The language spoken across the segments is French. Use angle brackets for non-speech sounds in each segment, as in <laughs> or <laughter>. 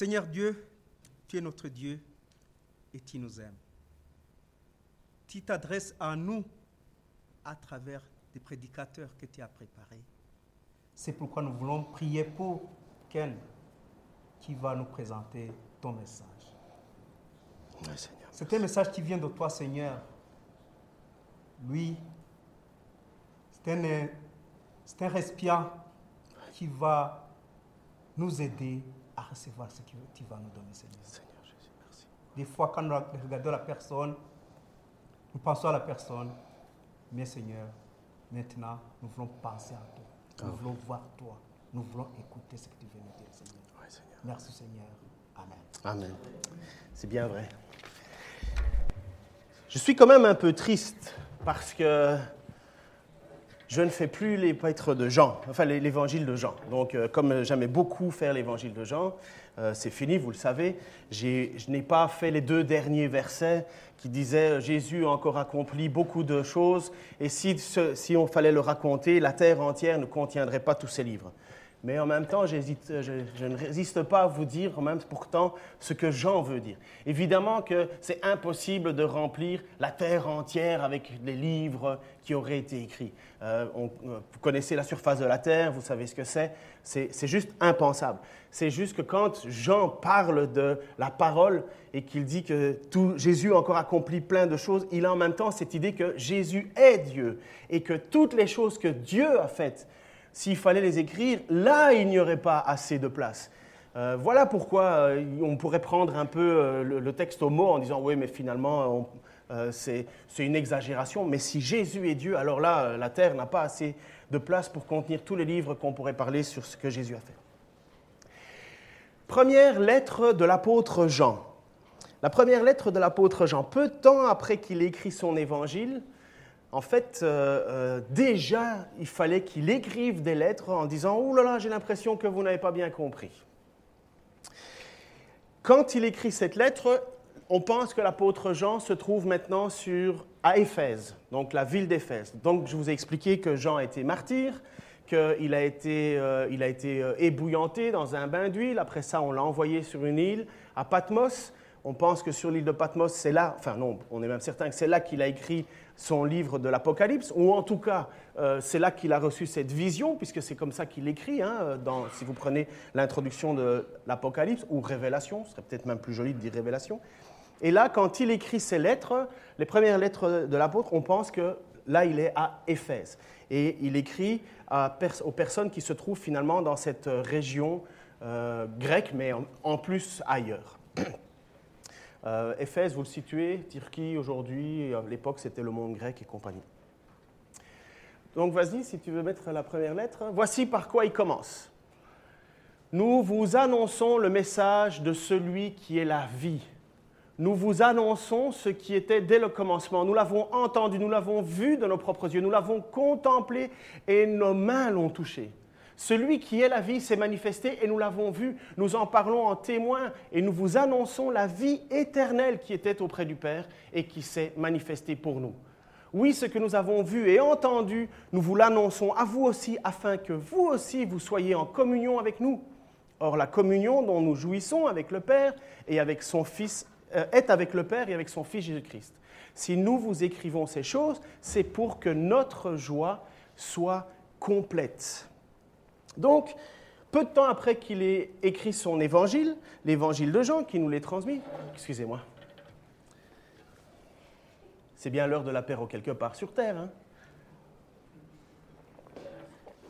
Seigneur Dieu, tu es notre Dieu et tu nous aimes. Tu t'adresses à nous à travers des prédicateurs que tu as préparés. C'est pourquoi nous voulons prier pour Ken qui va nous présenter ton message. C'est un message qui vient de toi, Seigneur. Lui, c'est un, c'est un récipient qui va nous aider à recevoir ce que tu vas nous donner, Seigneur. Seigneur Jésus, merci. Des fois, quand nous regardons la personne, nous pensons à la personne, mais Seigneur, maintenant, nous voulons penser à toi. Nous voulons voir toi. Nous voulons écouter ce que tu veux nous dire, Seigneur. Oui, Seigneur. Merci, Seigneur. Amen. Amen. C'est bien vrai. Je suis quand même un peu triste parce que je ne fais plus lettres de Jean, enfin l'évangile de Jean. Donc, euh, comme j'aimais beaucoup faire l'évangile de Jean, euh, c'est fini, vous le savez. Je n'ai pas fait les deux derniers versets qui disaient euh, Jésus a encore accompli beaucoup de choses, et si, si on fallait le raconter, la terre entière ne contiendrait pas tous ces livres. Mais en même temps, j'hésite- je, ne résiste pas à vous dire, même pourtant, ce que Jean veut dire. Évidemment que c'est impossible de remplir la terre entière avec les livres qui auraient été écrits. Euh, on- euh, vous connaissez la surface de la terre, vous savez ce que c'est. C'est c'est juste impensable. C'est juste que quand Jean parle de la parole et qu'il dit que tout, Jésus a encore accompli plein de choses, il a en même temps cette idée que Jésus est Dieu et que toutes les choses que Dieu a faites, s'il fallait les écrire, là, il n'y aurait pas assez de place. Euh, voilà pourquoi euh, on pourrait prendre un peu euh, le, le texte au mot en disant oui, mais finalement, c'est une exagération. Mais si Jésus est Dieu, alors là, la terre n'a pas assez de place pour contenir tous les livres qu'on pourrait parler sur ce que Jésus a fait. Première lettre de l'apôtre Jean. La première lettre de l'apôtre Jean, peu de temps après qu'il écrit son évangile, en fait, euh, euh, déjà, il fallait qu'il écrive des lettres en disant Oh là là, j'ai l'impression que vous n'avez pas bien compris. Quand il écrit cette lettre, on pense que l'apôtre Jean se trouve maintenant sur, à Éphèse, donc la ville d'Éphèse. Donc, je vous ai expliqué que Jean a été martyr, qu'il a été, euh, a été ébouillanté dans un bain d'huile. Après ça, on l'a envoyé sur une île à Patmos. On pense que sur l'île de Patmos, c'est là, enfin non, on est même certain que c'est là qu'il a écrit son livre de l'Apocalypse, ou en tout cas, euh, c'est là qu'il a reçu cette vision, puisque c'est comme ça qu'il écrit, hein, dans, si vous prenez l'introduction de l'Apocalypse, ou Révélation, ce serait peut-être même plus joli de dire Révélation. Et là, quand il écrit ces lettres, les premières lettres de l'apôtre, on pense que là, il est à Éphèse. Et il écrit aux personnes qui se trouvent finalement dans cette région euh, grecque, mais en plus ailleurs. Euh, Éphèse, vous le situez, Turquie aujourd'hui, à l'époque c'était le monde grec et compagnie. Donc vas-y, si tu veux mettre la première lettre. Voici par quoi il commence. Nous vous annonçons le message de celui qui est la vie. Nous vous annonçons ce qui était dès le commencement. Nous l'avons entendu, nous l'avons vu de nos propres yeux, nous l'avons contemplé et nos mains l'ont touché. Celui qui est la vie s'est manifesté et nous l'avons vu. Nous en parlons en témoin et nous vous annonçons la vie éternelle qui était auprès du Père et qui s'est manifestée pour nous. Oui, ce que nous avons vu et entendu, nous vous l'annonçons à vous aussi, afin que vous aussi vous soyez en communion avec nous. Or, la communion dont nous jouissons avec le Père et avec son Fils euh, est avec le Père et avec son Fils Jésus-Christ. Si nous vous écrivons ces choses, c'est pour que notre joie soit complète. Donc, peu de temps après qu'il ait écrit son évangile, l'évangile de Jean, qui nous l'est transmis, excusez-moi, c'est bien l'heure de l'apéro quelque part sur Terre. hein.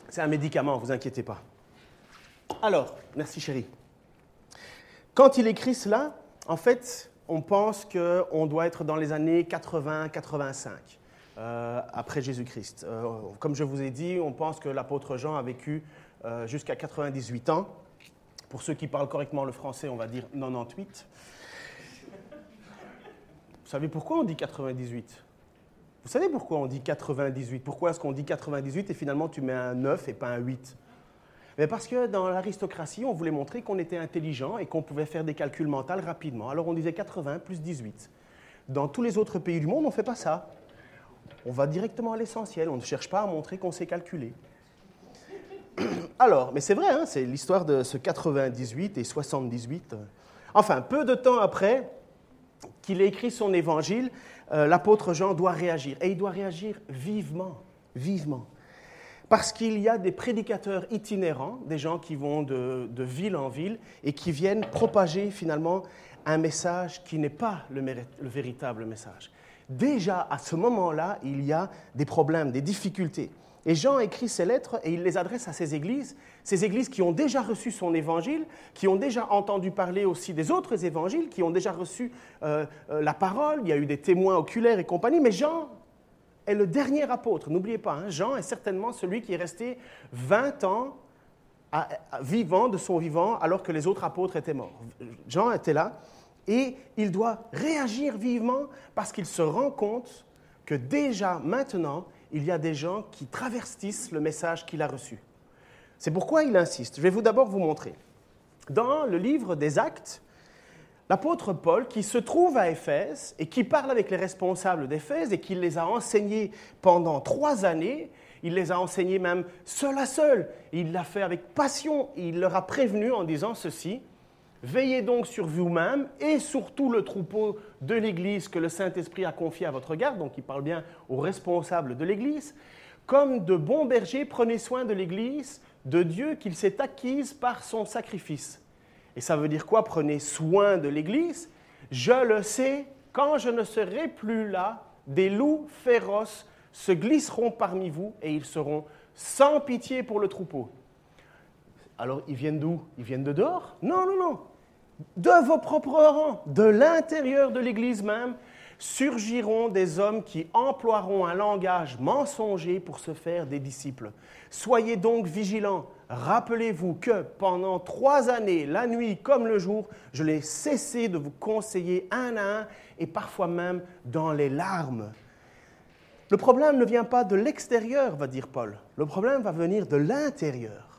C'est un médicament, vous inquiétez pas. Alors, merci chérie. Quand il écrit cela, en fait, on pense qu'on doit être dans les années 80-85, euh, après Jésus-Christ. Euh, comme je vous ai dit, on pense que l'apôtre Jean a vécu euh, jusqu'à 98 ans. Pour ceux qui parlent correctement le français, on va dire 98. Vous savez pourquoi on dit 98 Vous savez pourquoi on dit 98 Pourquoi est-ce qu'on dit 98 et finalement tu mets un 9 et pas un 8 mais parce que dans l'aristocratie, on voulait montrer qu'on était intelligent et qu'on pouvait faire des calculs mentaux rapidement. Alors on disait 80 plus 18. Dans tous les autres pays du monde, on ne fait pas ça. On va directement à l'essentiel. On ne cherche pas à montrer qu'on sait calculer. Alors, mais c'est vrai, hein, c'est l'histoire de ce 98 et 78. Enfin, peu de temps après qu'il ait écrit son évangile, euh, l'apôtre Jean doit réagir. Et il doit réagir vivement, vivement. Parce qu'il y a des prédicateurs itinérants, des gens qui vont de, ville en ville et qui viennent propager finalement un message qui n'est pas le véritable message. Déjà à ce moment-là, il y a des problèmes, des difficultés. Et Jean écrit ces lettres et il les adresse à ces églises, ces églises qui ont déjà reçu son évangile, qui ont déjà entendu parler aussi des autres évangiles, qui ont déjà reçu euh, euh, la parole, il y a eu des témoins oculaires et compagnie, mais Jean est le dernier apôtre. N'oubliez pas, hein, Jean est certainement celui qui est resté 20 ans vivant de son vivant alors que les autres apôtres étaient morts. Jean était là et il doit réagir vivement parce qu'il se rend compte que déjà maintenant, il y a des gens qui traverstissent le message qu'il a reçu. C'est pourquoi il insiste. Je vais vous d'abord vous montrer. Dans le livre des Actes, l'apôtre Paul, qui se trouve à Éphèse et qui parle avec les responsables d'Éphèse et qui les a enseignés pendant trois années, il les a enseignés même seul à seul. Il l'a fait avec passion. Il leur a prévenu en disant ceci Veillez donc sur vous-même et sur tout le troupeau de l'Église que le Saint-Esprit a confié à votre garde, donc il parle bien aux responsables de l'Église. Comme de bons bergers, prenez soin de l'Église, de Dieu qu'il s'est acquise par son sacrifice. Et ça veut dire quoi Prenez soin de l'Église? Je le sais, quand je ne serai plus là, des loups féroces se glisseront parmi vous et ils seront sans pitié pour le troupeau. Alors, ils viennent d'où? Ils viennent de dehors? Non, non, non de vos propres rangs, de l'intérieur de l'Église même, surgiront des hommes qui emploieront un langage mensonger pour se faire des disciples. Soyez donc vigilants. Rappelez-vous que pendant trois années, la nuit comme le jour, je n'ai cessé de vous conseiller un à un et parfois même dans les larmes. Le problème ne vient pas de l'extérieur, va dire Paul. Le problème va venir de l'intérieur.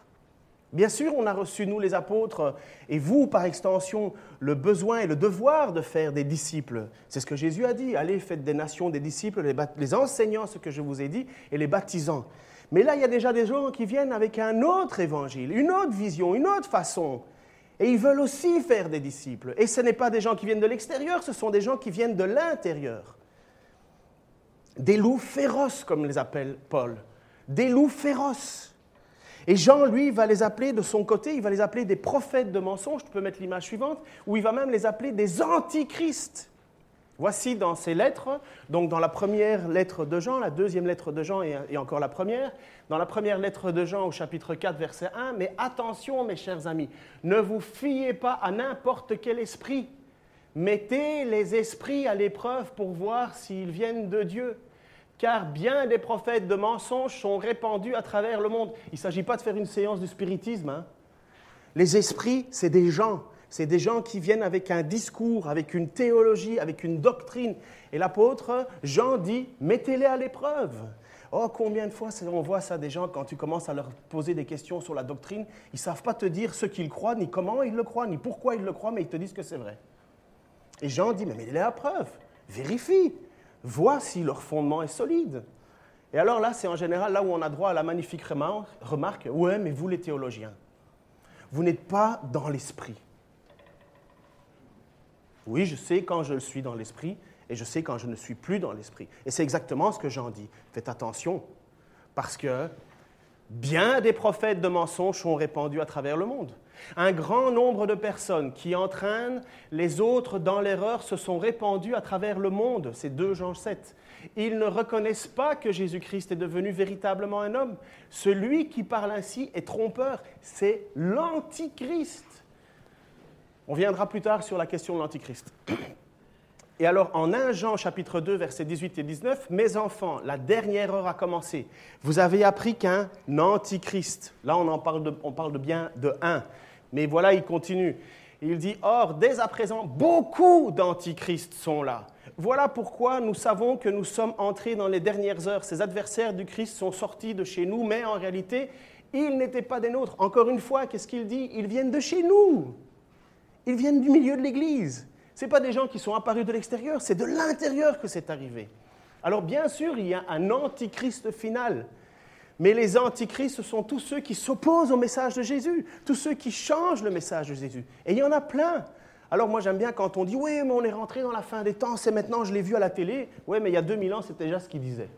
Bien sûr, on a reçu, nous les apôtres, et vous, par extension, le besoin et le devoir de faire des disciples. C'est ce que Jésus a dit. Allez, faites des nations des disciples, les, enseignant ce que je vous ai dit et les baptisant. Mais là, il y a déjà des gens qui viennent avec un autre évangile, une autre vision, une autre façon. Et ils veulent aussi faire des disciples. Et ce n'est pas des gens qui viennent de l'extérieur, ce sont des gens qui viennent de l'intérieur. Des loups féroces, comme les appelle Paul. Des loups féroces. Et Jean, lui, va les appeler de son côté, il va les appeler des prophètes de mensonges. Tu peux mettre l'image suivante, où il va même les appeler des antichrists. Voici dans ces lettres, donc dans la première lettre de Jean, la deuxième lettre de Jean et, encore la première, dans la première lettre de Jean au chapitre 4, verset 1, mais attention mes chers amis, ne vous fiez pas à n'importe quel esprit, mettez les esprits à l'épreuve pour voir s'ils viennent de Dieu car bien des prophètes de mensonges sont répandus à travers le monde. Il ne s'agit pas de faire une séance de spiritisme. Hein. Les esprits, c'est des gens. C'est des gens qui viennent avec un discours, avec une théologie, avec une doctrine. Et l'apôtre Jean dit, mettez-les à l'épreuve. Oh, combien de fois on voit ça des gens quand tu commences à leur poser des questions sur la doctrine, ils ne savent pas te dire ce qu'ils croient, ni comment ils le croient, ni pourquoi ils le croient, mais ils te disent que c'est vrai. Et Jean dit, mais mettez-les à l'épreuve, vérifie, voient si leur fondement est solide. Et alors là, c'est en général là où on a droit à la magnifique remarque, ouais, mais vous les théologiens, vous n'êtes pas dans l'esprit. Oui, je sais quand je suis dans l'esprit et je sais quand je ne suis plus dans l'esprit. Et c'est exactement ce que j'en dis. Faites attention, parce que bien des prophètes de mensonges sont répandus à travers le monde. Un grand nombre de personnes qui entraînent les autres dans l'erreur se sont répandues à travers le monde. C'est 2 Jean 7. Ils ne reconnaissent pas que Jésus-Christ est devenu véritablement un homme. Celui qui parle ainsi est trompeur. C'est l'Antichrist. On viendra plus tard sur la question de l'Antichrist. <clears throat> Et alors, en 1 Jean chapitre 2, versets 18 et 19, Mes enfants, la dernière heure a commencé. Vous avez appris qu'un antichrist, là on, en parle, de, on parle de bien de un, mais voilà, il continue. Il dit, Or, dès à présent, beaucoup d'antichrists sont là. Voilà pourquoi nous savons que nous sommes entrés dans les dernières heures. Ces adversaires du Christ sont sortis de chez nous, mais en réalité, ils n'étaient pas des nôtres. Encore une fois, qu'est-ce qu'il dit? Ils viennent de chez nous. Ils viennent du milieu de l'Église. Ce pas des gens qui sont apparus de l'extérieur, c'est de l'intérieur que c'est arrivé. Alors bien sûr, il y a un antichrist final. Mais les antichrists, ce sont tous ceux qui s'opposent au message de Jésus, tous ceux qui changent le message de Jésus. Et il y en a plein. Alors moi j'aime bien quand on dit oui mais on est rentré dans la fin des temps, c'est maintenant, je l'ai vu à la télé. Oui mais il y a 2000 ans c'était déjà ce qu'il disait.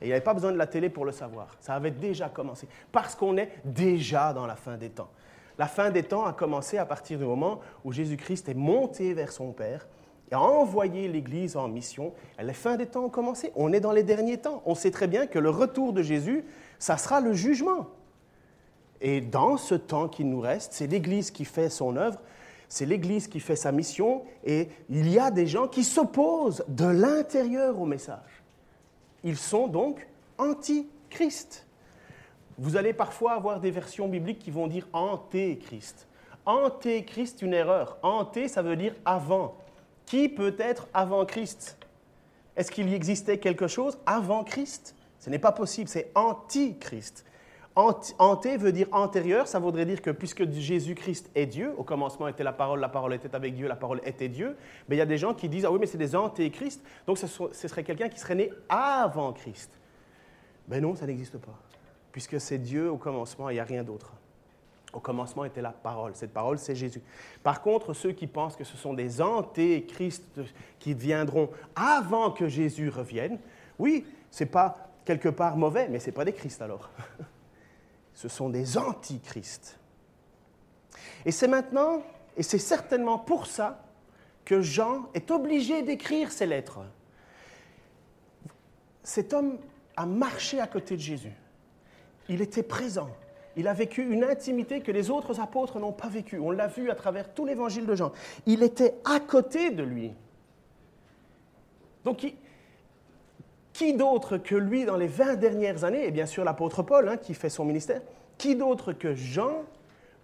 Et il n'y avait pas besoin de la télé pour le savoir. Ça avait déjà commencé. Parce qu'on est déjà dans la fin des temps. La fin des temps a commencé à partir du moment où Jésus-Christ est monté vers son Père et a envoyé l'Église en mission. Et la fin des temps ont commencé. On est dans les derniers temps. On sait très bien que le retour de Jésus, ça sera le jugement. Et dans ce temps qui nous reste, c'est l'Église qui fait son œuvre, c'est l'Église qui fait sa mission, et il y a des gens qui s'opposent de l'intérieur au message. Ils sont donc anti-Christ. Vous allez parfois avoir des versions bibliques qui vont dire anté-Christ. Anté-Christ, une erreur. Anté, ça veut dire avant. Qui peut être avant Christ? Est-ce qu'il y existait quelque chose avant Christ? Ce n'est pas possible, c'est anti-Christ. Anté veut dire antérieur, ça voudrait dire que puisque Jésus-Christ est Dieu, au commencement était la parole, la parole était avec Dieu, la parole était Dieu, mais il y a des gens qui disent, ah oui, mais c'est des antéchrist, donc ce, serait quelqu'un qui serait né avant Christ. Ben non, ça n'existe pas, puisque c'est Dieu au commencement, il n'y a rien d'autre. Au commencement était la parole, cette parole c'est Jésus. Par contre, ceux qui pensent que ce sont des antéchrists qui viendront avant que Jésus revienne, oui, c'est pas quelque part mauvais, mais ce n'est pas des Christ alors. <laughs> ce sont des antichrists. Et c'est maintenant, et c'est certainement pour ça, que Jean est obligé d'écrire ces lettres. Cet homme a marché à côté de Jésus. Il était présent. Il a vécu une intimité que les autres apôtres n'ont pas vécue. On l'a vu à travers tout l'évangile de Jean. Il était à côté de lui. Donc, qui d'autre que lui dans les 20 dernières années, et bien sûr l'apôtre Paul hein, qui fait son ministère, qui d'autre que Jean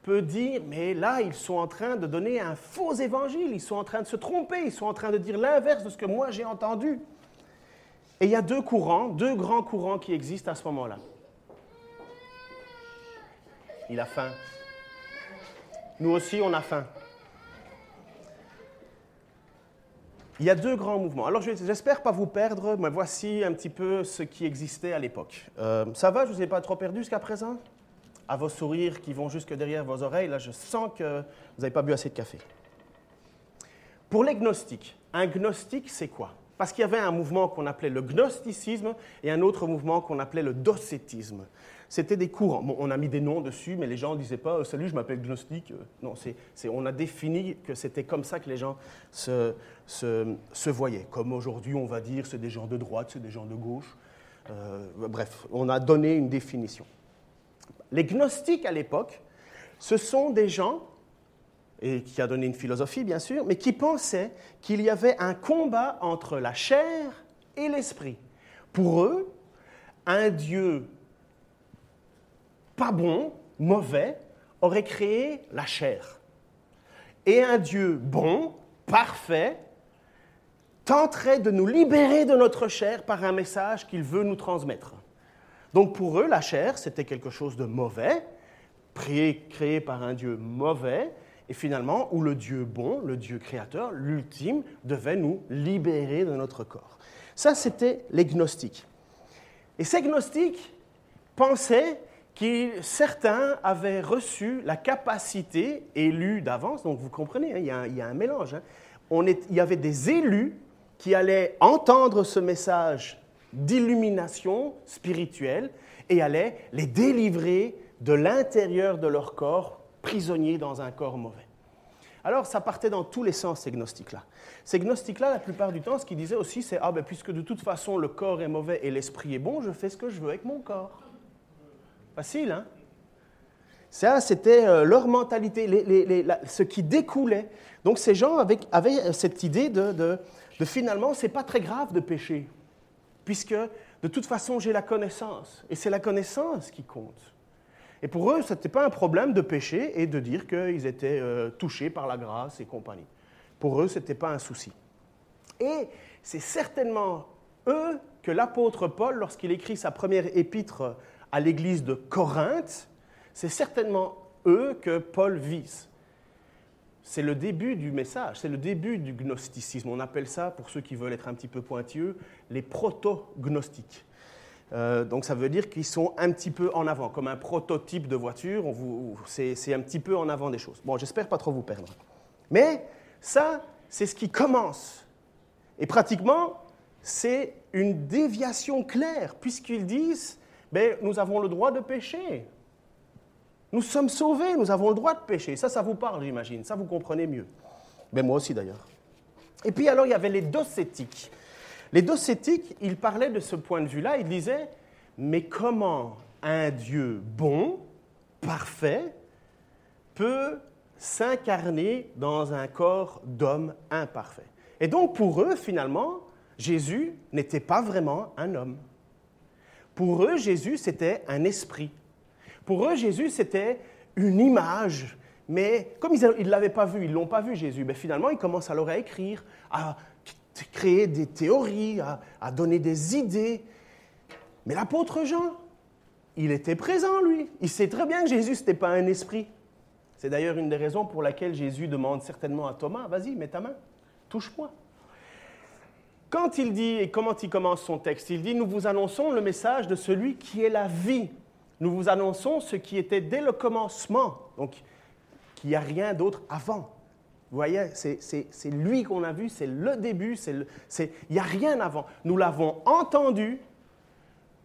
peut dire, mais là, ils sont en train de donner un faux évangile, ils sont en train de se tromper, ils sont en train de dire l'inverse de ce que moi j'ai entendu. Et il y a deux courants, deux grands courants qui existent à ce moment-là. Il a faim. Nous aussi, on a faim. Il y a deux grands mouvements. Alors, j'espère pas vous perdre, mais voici un petit peu ce qui existait à l'époque. Euh, ça va, je ne vous ai pas trop perdu jusqu'à présent? À vos sourires qui vont jusque derrière vos oreilles, là, je sens que vous n'avez pas bu assez de café. Pour les gnostiques, un gnostique, c'est quoi? Parce qu'il y avait un mouvement qu'on appelait le gnosticisme et un autre mouvement qu'on appelait le docétisme c'était des courants. on a mis des noms dessus, mais les gens ne disaient pas Salut, je m'appelle Gnostique. Non, c'est, on a défini que c'était comme ça que les gens se, se, voyaient. Comme aujourd'hui, on va dire c'est des gens de droite, c'est des gens de gauche. Euh, bref, on a donné une définition. Les gnostiques à l'époque, ce sont des gens, et qui a donné une philosophie bien sûr, mais qui pensaient qu'il y avait un combat entre la chair et l'esprit. Pour eux, un Dieu pas bon, mauvais, aurait créé la chair. Et un Dieu bon, parfait, tenterait de nous libérer de notre chair par un message qu'il veut nous transmettre. Donc pour eux, la chair, c'était quelque chose de mauvais, créé, par un Dieu mauvais, et finalement où le Dieu bon, le Dieu créateur, l'ultime, devait nous libérer de notre corps. Ça, c'était les gnostiques. Et ces gnostiques pensaient certains avaient reçu la capacité élue d'avance, donc vous comprenez, hein, il, y a un, mélange. Hein. Il y avait des élus qui allaient entendre ce message d'illumination spirituelle et allaient les délivrer de l'intérieur de leur corps, prisonniers dans un corps mauvais. Alors, ça partait dans tous les sens, ces gnostiques-là. Ces gnostiques-là, la plupart du temps, ce qu'ils disaient aussi, c'est Ah, ben, puisque de toute façon le corps est mauvais et l'esprit est bon, je fais ce que je veux avec mon corps. Facile, hein Ça, c'était euh, leur mentalité, ce qui découlait. Donc ces gens avaient, cette idée de, de, de finalement, c'est pas très grave de pécher, puisque de toute façon, j'ai la connaissance, et c'est la connaissance qui compte. Et pour eux, ce n'était pas un problème de pécher et de dire qu'ils étaient euh, touchés par la grâce et compagnie. Pour eux, ce n'était pas un souci. Et c'est certainement eux que l'apôtre Paul, lorsqu'il écrit sa première épître à l'église de Corinthe, c'est certainement eux que Paul vise. C'est le début du message, c'est le début du gnosticisme. On appelle ça, pour ceux qui veulent être un petit peu pointilleux, les proto-gnostiques. Euh, donc ça veut dire qu'ils sont un petit peu en avant, comme un prototype de voiture, c'est un petit peu en avant des choses. Bon, j'espère pas trop vous perdre. Mais ça, c'est ce qui commence. Et pratiquement, c'est une déviation claire, puisqu'ils disent, ben, nous avons le droit de pécher. Nous sommes sauvés, nous avons le droit de pécher. Ça, ça vous parle, j'imagine. Ça, vous comprenez mieux. Mais ben, moi aussi, d'ailleurs. Et puis, alors, il y avait les docétiques. Les docétiques, ils parlaient de ce point de vue-là. Ils disaient, mais comment un Dieu bon, parfait, peut s'incarner dans un corps d'homme imparfait? Et donc, pour eux, finalement, Jésus n'était pas vraiment un homme. Pour eux, Jésus, c'était un esprit. Pour eux, Jésus, c'était une image. Mais comme ils ne l'avaient pas vu, ils ne l'ont pas vu, Jésus, mais finalement, ils commencent alors à écrire, à créer des théories, à, donner des idées. Mais l'apôtre Jean, il était présent, lui. Il sait très bien que Jésus, ce n'était pas un esprit. C'est d'ailleurs une des raisons pour laquelle Jésus demande certainement à Thomas, vas-y, mets ta main, touche-moi. Quand il dit, et comment il commence son texte, il dit, nous vous annonçons le message de celui qui est la vie nous vous annonçons ce qui était dès le commencement, donc qu'il n'y a rien d'autre avant. Vous voyez, c'est lui qu'on a vu, c'est le début, il n'y a rien avant. Nous l'avons entendu,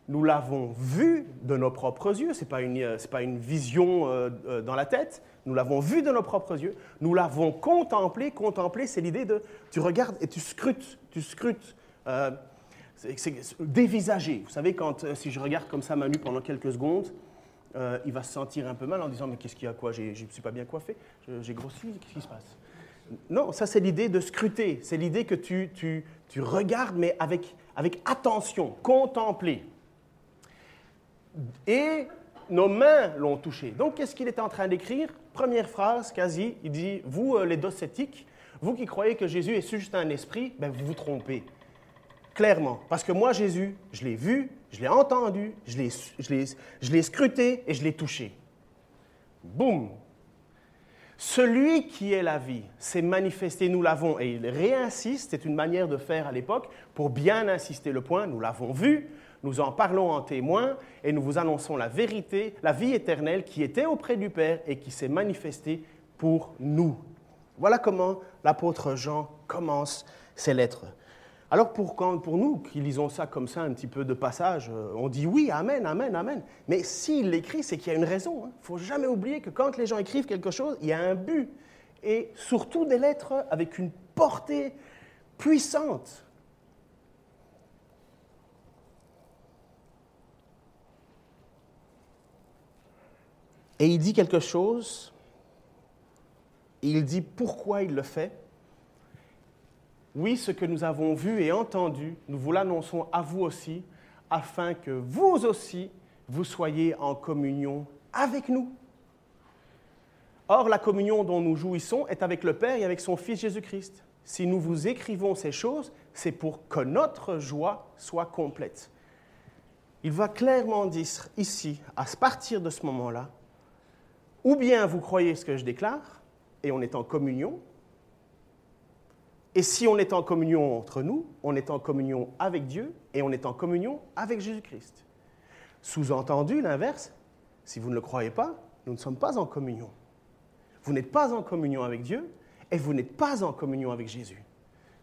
nous l'avons vu de nos propres yeux, ce n'est pas, une, pas une vision euh, euh, dans la tête, nous l'avons vu de nos propres yeux, nous l'avons contemplé. Contempler, c'est l'idée de tu regardes et tu scrutes, tu scrutes. Euh, c'est dévisager. Vous savez, quand, euh, si je regarde comme ça Manu pendant quelques secondes, euh, il va se sentir un peu mal en disant Mais qu'est-ce qu'il y a quoi? Je ne suis pas bien coiffé J'ai grossi Qu'est-ce qui se passe? Non, ça c'est l'idée de scruter. C'est l'idée que tu, tu, tu, regardes, mais avec, avec attention, contempler. Et nos mains l'ont touché. Donc qu'est-ce qu'il était en train d'écrire? Première phrase, quasi, il dit Vous, euh, les docétiques, vous qui croyez que Jésus est juste un esprit, ben, vous vous trompez clairement. Parce que moi, Jésus, je l'ai vu, je l'ai entendu, je l'ai scruté et je l'ai touché. Boum. Celui qui est la vie s'est manifesté, nous l'avons, et il réinsiste, c'est une manière de faire à l'époque, pour bien insister le point, nous l'avons vu, nous en parlons en témoin, et nous vous annonçons la vérité, la vie éternelle qui était auprès du Père et qui s'est manifestée pour nous. Voilà comment l'apôtre Jean commence ses lettres. Alors pour, pour, nous qui lisons ça comme ça, un petit peu de passage, euh, on dit oui, amen, amen, amen. Mais s'il l'écrit, c'est qu'il y a une raison. Il hein. ne faut jamais oublier que quand les gens écrivent quelque chose, il y a un but. Et surtout des lettres avec une portée puissante. Et il dit quelque chose, il dit pourquoi il le fait, oui, ce que nous avons vu et entendu, nous vous l'annonçons à vous aussi, afin que vous aussi, vous soyez en communion avec nous. Or, la communion dont nous jouissons est avec le Père et avec son Fils Jésus-Christ. Si nous vous écrivons ces choses, c'est pour que notre joie soit complète. Il va clairement dire ici, à partir de ce moment-là, ou bien vous croyez ce que je déclare, et on est en communion, et si on est en communion entre nous, on est en communion avec Dieu et on est en communion avec Jésus-Christ. Sous-entendu, l'inverse, si vous ne le croyez pas, nous ne sommes pas en communion. Vous n'êtes pas en communion avec Dieu et vous n'êtes pas en communion avec Jésus.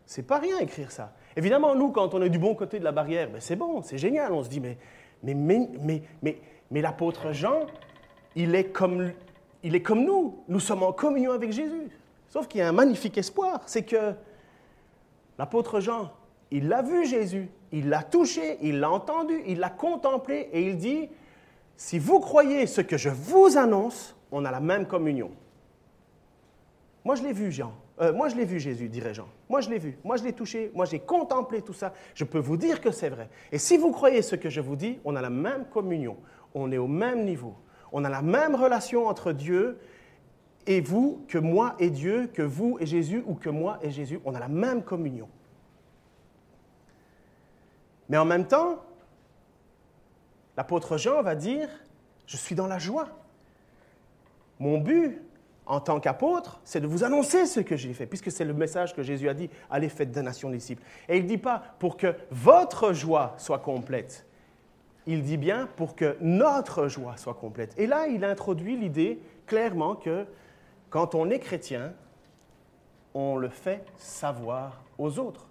C'est pas rien écrire ça. Évidemment, nous, quand on est du bon côté de la barrière, ben c'est bon, c'est génial. On se dit, mais, mais, mais, mais, mais, l'apôtre Jean, il est, comme, il est comme nous. Nous sommes en communion avec Jésus. Sauf qu'il y a un magnifique espoir, c'est que L'apôtre Jean, il l'a vu Jésus, il l'a touché, il l'a entendu, il l'a contemplé et il dit, si vous croyez ce que je vous annonce, on a la même communion. Moi, je l'ai vu, Jean. Euh, moi, je l'ai vu, Jésus, dirait Jean. Moi, je l'ai vu. Moi, je l'ai touché. Moi, j'ai contemplé tout ça. Je peux vous dire que c'est vrai. Et si vous croyez ce que je vous dis, on a la même communion. On est au même niveau. On a la même relation entre Dieu et vous que moi et Dieu, que vous et Jésus, ou que moi et Jésus, on a la même communion. Mais en même temps, l'apôtre Jean va dire, je suis dans la joie. Mon but en tant qu'apôtre, c'est de vous annoncer ce que j'ai fait, puisque c'est le message que Jésus a dit, allez faites des nations disciples. Et il ne dit pas pour que votre joie soit complète. Il dit bien pour que notre joie soit complète. Et là, il introduit l'idée clairement que quand on est chrétien, on le fait savoir aux autres.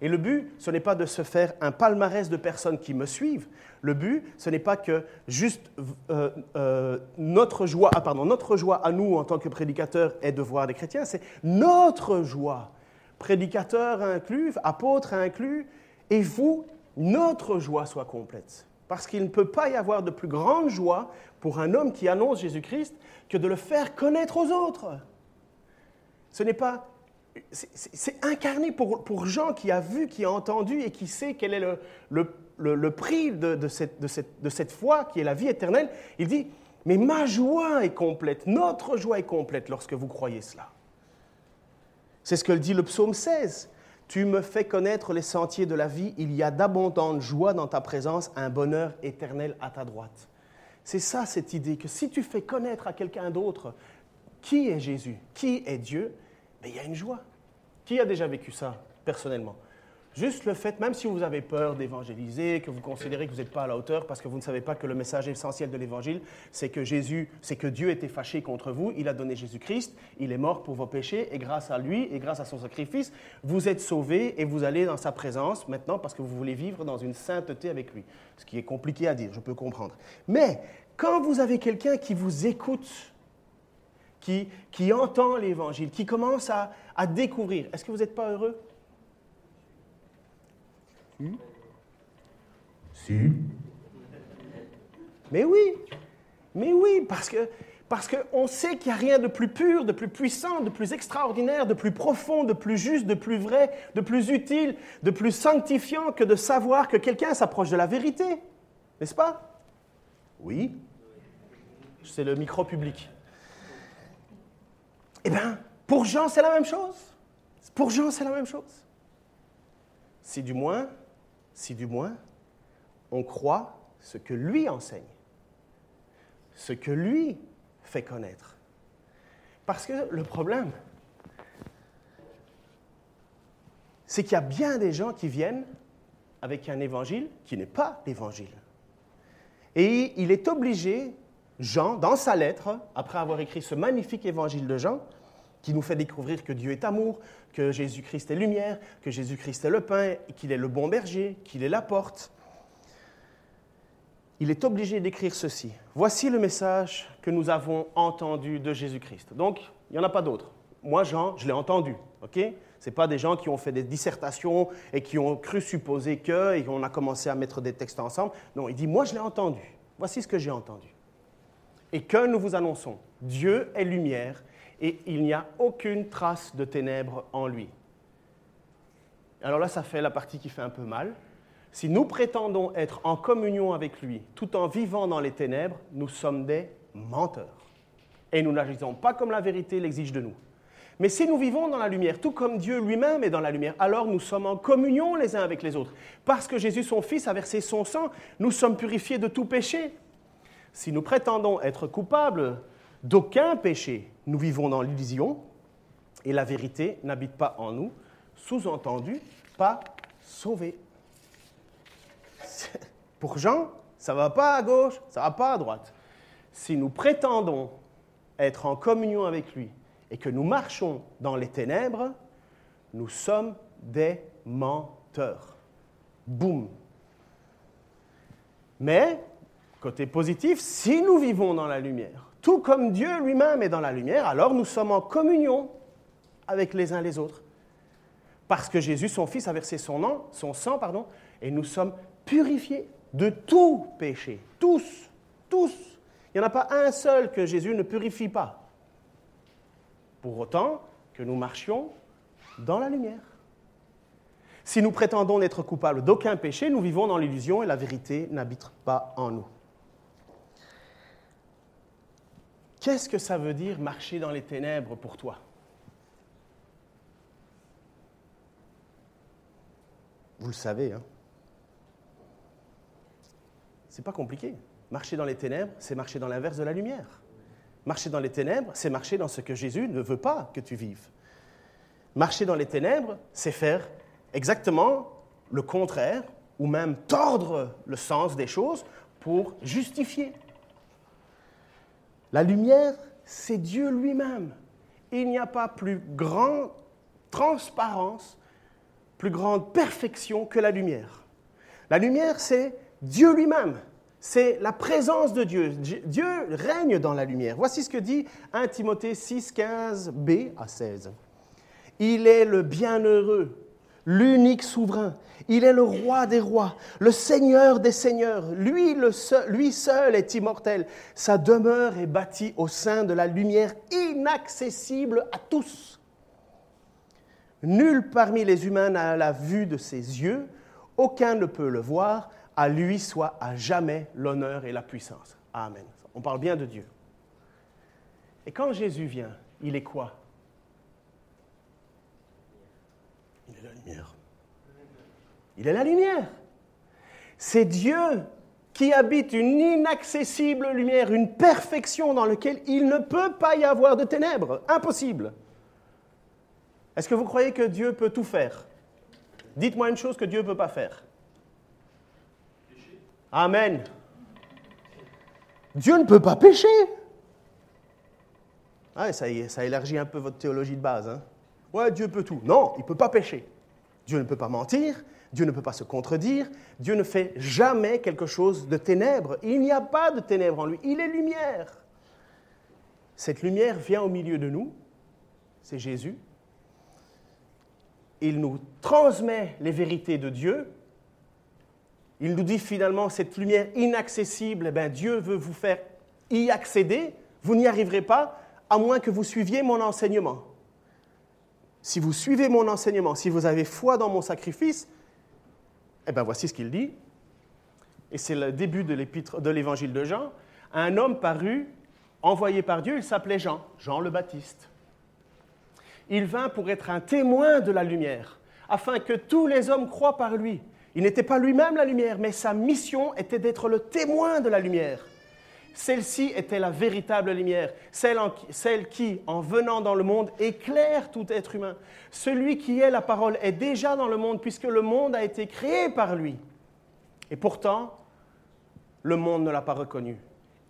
Et le but, ce n'est pas de se faire un palmarès de personnes qui me suivent. Le but, ce n'est pas que juste euh, euh, notre joie, ah, pardon, notre joie à nous en tant que prédicateurs est de voir des chrétiens, c'est notre joie, prédicateurs inclus, apôtres inclus, et vous, notre joie soit complète. Parce qu'il ne peut pas y avoir de plus grande joie pour un homme qui annonce Jésus-Christ que de le faire connaître aux autres. Ce n'est pas c'est incarné pour, pour, Jean qui a vu, qui a entendu et qui sait quel est le, le, prix de, cette, de, cette, de, cette, foi qui est la vie éternelle. Il dit, mais ma joie est complète, notre joie est complète lorsque vous croyez cela. C'est ce que dit le psaume 16. Tu me fais connaître les sentiers de la vie, il y a d'abondantes joies dans ta présence, un bonheur éternel à ta droite. C'est ça cette idée que si tu fais connaître à quelqu'un d'autre qui est Jésus, qui est Dieu, mais il y a une joie. Qui a déjà vécu ça personnellement? Juste le fait, même si vous avez peur d'évangéliser, que vous considérez que vous n'êtes pas à la hauteur parce que vous ne savez pas que le message essentiel de l'évangile, c'est que Jésus, c'est que Dieu était fâché contre vous, il a donné Jésus-Christ, il est mort pour vos péchés et grâce à lui et grâce à son sacrifice, vous êtes sauvés et vous allez dans sa présence maintenant parce que vous voulez vivre dans une sainteté avec lui. Ce qui est compliqué à dire, je peux comprendre. Mais quand vous avez quelqu'un qui vous écoute, qui, qui entend l'évangile, qui commence à, à découvrir, est-ce que vous n'êtes pas heureux? Si. Mais oui, mais oui, parce que parce qu'on sait qu'il n'y a rien de plus pur, de plus puissant, de plus extraordinaire, de plus profond, de plus juste, de plus vrai, de plus utile, de plus sanctifiant que de savoir que quelqu'un s'approche de la vérité. N'est-ce pas? Oui. C'est le micro public. Eh bien, pour Jean, c'est la même chose. Pour Jean, c'est la même chose. Si du moins si du moins on croit ce que lui enseigne, ce que lui fait connaître. Parce que le problème, c'est qu'il y a bien des gens qui viennent avec un évangile qui n'est pas l'évangile. Et il est obligé, Jean, dans sa lettre, après avoir écrit ce magnifique évangile de Jean, qui nous fait découvrir que Dieu est amour, que Jésus-Christ est lumière, que Jésus-Christ est le pain, qu'il est le bon berger, qu'il est la porte. Il est obligé d'écrire ceci. Voici le message que nous avons entendu de Jésus-Christ. Donc, il n'y en a pas d'autres. Moi, Jean, je l'ai entendu. ok? Ce pas des gens qui ont fait des dissertations et qui ont cru supposer que, et on a commencé à mettre des textes ensemble. Non, il dit, moi, je l'ai entendu. Voici ce que j'ai entendu. Et que nous vous annonçons. Dieu est lumière et il n'y a aucune trace de ténèbres en lui. Alors là, ça fait la partie qui fait un peu mal. Si nous prétendons être en communion avec lui tout en vivant dans les ténèbres, nous sommes des menteurs. Et nous n'agissons pas comme la vérité l'exige de nous. Mais si nous vivons dans la lumière, tout comme Dieu lui-même est dans la lumière, alors nous sommes en communion les uns avec les autres. Parce que Jésus, son Fils, a versé son sang, nous sommes purifiés de tout péché. Si nous prétendons être coupables d'aucun péché, nous vivons dans l'illusion et la vérité n'habite pas en nous, sous-entendu, pas sauvé. <laughs> Pour Jean, ça ne va pas à gauche, ça ne va pas à droite. Si nous prétendons être en communion avec lui et que nous marchons dans les ténèbres, nous sommes des menteurs. Boum. Mais, côté positif, si nous vivons dans la lumière, tout comme Dieu lui-même est dans la lumière, alors nous sommes en communion avec les uns les autres. Parce que Jésus, son Fils, a versé son, nom, son sang, pardon, et nous sommes purifiés de tout péché. Tous, tous. Il n'y en a pas un seul que Jésus ne purifie pas. Pour autant que nous marchions dans la lumière. Si nous prétendons n'être coupables d'aucun péché, nous vivons dans l'illusion et la vérité n'habite pas en nous. Qu'est-ce que ça veut dire marcher dans les ténèbres pour toi? Vous le savez, hein C'est pas compliqué. Marcher dans les ténèbres, c'est marcher dans l'inverse de la lumière. Marcher dans les ténèbres, c'est marcher dans ce que Jésus ne veut pas que tu vives. Marcher dans les ténèbres, c'est faire exactement le contraire ou même tordre le sens des choses pour justifier. La lumière, c'est Dieu lui-même. Il n'y a pas plus grande transparence, plus grande perfection que la lumière. La lumière, c'est Dieu lui-même. C'est la présence de Dieu. Dieu règne dans la lumière. Voici ce que dit 1 Timothée 6, 15 B à 16. Il est le bienheureux, l'unique souverain. Il est le roi des rois, le seigneur des seigneurs. Lui, seul, seul est immortel. Sa demeure est bâtie au sein de la lumière inaccessible à tous. Nul parmi les humains n'a la vue de ses yeux, aucun ne peut le voir, à lui soit à jamais l'honneur et la puissance. Amen. On parle bien de Dieu. Et quand Jésus vient, il est quoi Il est la Il est la lumière. C'est Dieu qui habite une inaccessible lumière, une perfection dans laquelle il ne peut pas y avoir de ténèbres. Impossible. Est-ce que vous croyez que Dieu peut tout faire? Dites-moi une chose que Dieu ne peut pas faire. Amen. Dieu ne peut pas pécher. Ah, ça, ça élargit un peu votre théologie de base. Hein? Ouais, Dieu peut tout. Non, il ne peut pas pécher. Dieu ne peut pas mentir. Dieu ne peut pas se contredire. Dieu ne fait jamais quelque chose de ténèbres. Il n'y a pas de ténèbres en lui. Il est lumière. Cette lumière vient au milieu de nous. C'est Jésus. Il nous transmet les vérités de Dieu il nous dit finalement, cette lumière inaccessible, eh bien, Dieu veut vous faire y accéder. Vous n'y arriverez pas à moins que vous suiviez mon enseignement. Si vous suivez mon enseignement, si vous avez foi dans mon sacrifice, eh bien voici ce qu'il dit. Et c'est le début de l'épître de l'évangile de Jean. Un homme parut, envoyé par Dieu, il s'appelait Jean, Jean le Baptiste. Il vint pour être un témoin de la lumière, afin que tous les hommes croient par lui. Il n'était pas lui-même la lumière, mais sa mission était d'être le témoin de la lumière. Celle-ci était la véritable lumière, celle, qui, en venant dans le monde, éclaire tout être humain. Celui qui est la parole est déjà dans le monde, puisque le monde a été créé par lui. Et pourtant, le monde ne l'a pas reconnu.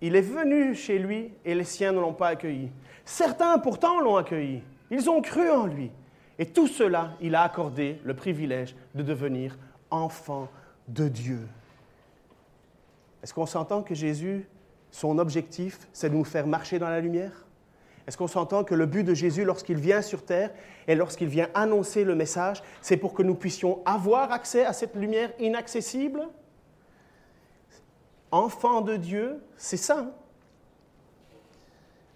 Il est venu chez lui et les siens ne l'ont pas accueilli. Certains pourtant l'ont accueilli. Ils ont cru en lui. Et tout cela, il a accordé le privilège de devenir enfant de Dieu. Est-ce qu'on s'entend que Jésus, son objectif, c'est de nous faire marcher dans la lumière Est-ce qu'on s'entend que le but de Jésus lorsqu'il vient sur terre et lorsqu'il vient annoncer le message, c'est pour que nous puissions avoir accès à cette lumière inaccessible? Enfant de Dieu, c'est ça. Hein?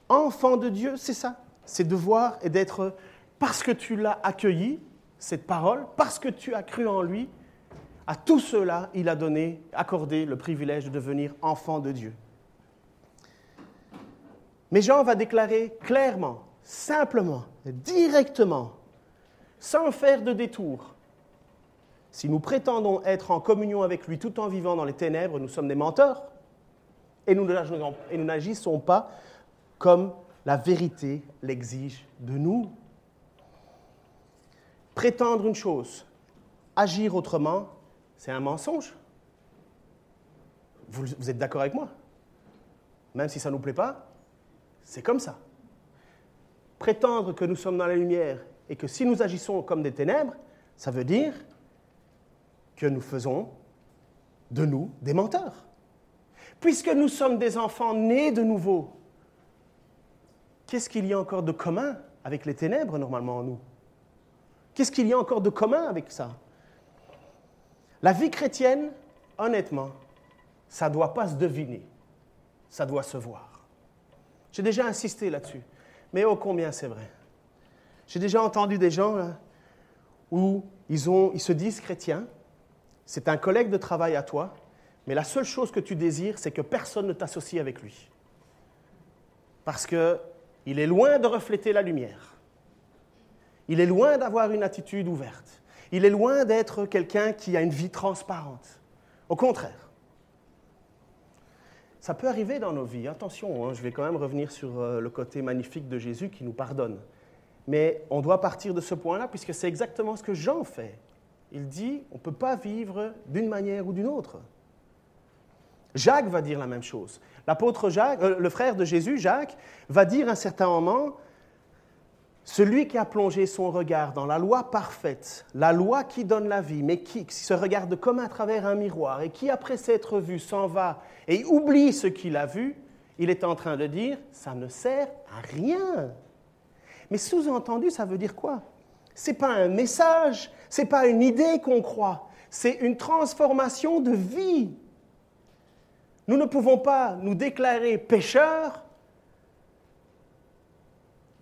Enfant de Dieu, c'est ça. C'est de voir et d'être, parce que tu l'as accueilli, cette parole, parce que tu as cru en lui, à tout cela, il a donné, accordé le privilège de devenir enfant de Dieu. Mais Jean va déclarer clairement, simplement, directement, sans faire de détour, si nous prétendons être en communion avec lui tout en vivant dans les ténèbres, nous sommes des menteurs et nous n'agissons pas comme la vérité l'exige de nous. Prétendre une chose, agir autrement, c'est un mensonge. Vous, êtes d'accord avec moi? Même si ça ne nous plaît pas, c'est comme ça. Prétendre que nous sommes dans la lumière et que si nous agissons comme des ténèbres, ça veut dire que nous faisons de nous des menteurs. Puisque nous sommes des enfants nés de nouveau, qu'est-ce qu'il y a encore de commun avec les ténèbres normalement en nous? Qu'est-ce qu'il y a encore de commun avec ça? La vie chrétienne, honnêtement, ça ne doit pas se deviner, ça doit se voir. J'ai déjà insisté là-dessus, mais ô combien c'est vrai. J'ai déjà entendu des gens hein, où ils, ils se disent chrétiens, c'est un collègue de travail à toi, mais la seule chose que tu désires, c'est que personne ne t'associe avec lui. Parce qu'il est loin de refléter la lumière. Il est loin d'avoir une attitude ouverte. Il est loin d'être quelqu'un qui a une vie transparente. Au contraire. Ça peut arriver dans nos vies. Attention, hein, je vais quand même revenir sur euh, le côté magnifique de Jésus qui nous pardonne. Mais on doit partir de ce point-là puisque c'est exactement ce que Jean fait. il dit, on ne peut pas vivre d'une manière ou d'une autre. Jacques va dire la même chose. L'apôtre Jacques, euh, le frère de Jésus, Jacques, va dire à un certain moment, celui qui a plongé son regard dans la loi parfaite, la loi qui donne la vie, mais qui se regarde comme à travers un miroir et qui, après s'être vu, s'en va et oublie ce qu'il a vu, il est en train de dire, ça ne sert à rien. Mais sous-entendu, ça veut dire quoi? Ce n'est pas un message, ce n'est pas une idée qu'on croit, c'est une transformation de vie. Nous ne pouvons pas nous déclarer pécheurs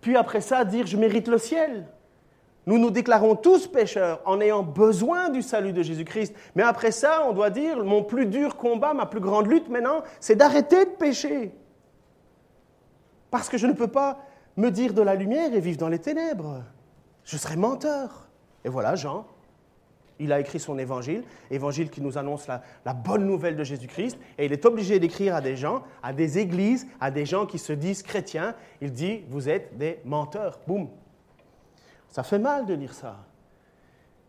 puis après ça dire je mérite le ciel. Nous nous déclarons tous pécheurs en ayant besoin du salut de Jésus-Christ. Mais après ça, on doit dire, mon plus dur combat, ma plus grande lutte maintenant, c'est d'arrêter de pécher. Parce que je ne peux pas me dire de la lumière et vivre dans les ténèbres. Je serais menteur. Et voilà, Jean, il a écrit son évangile, évangile qui nous annonce la, bonne nouvelle de Jésus-Christ, et il est obligé d'écrire à des gens, à des églises, à des gens qui se disent chrétiens. Il dit, vous êtes des menteurs. Boum. Ça fait mal de lire ça.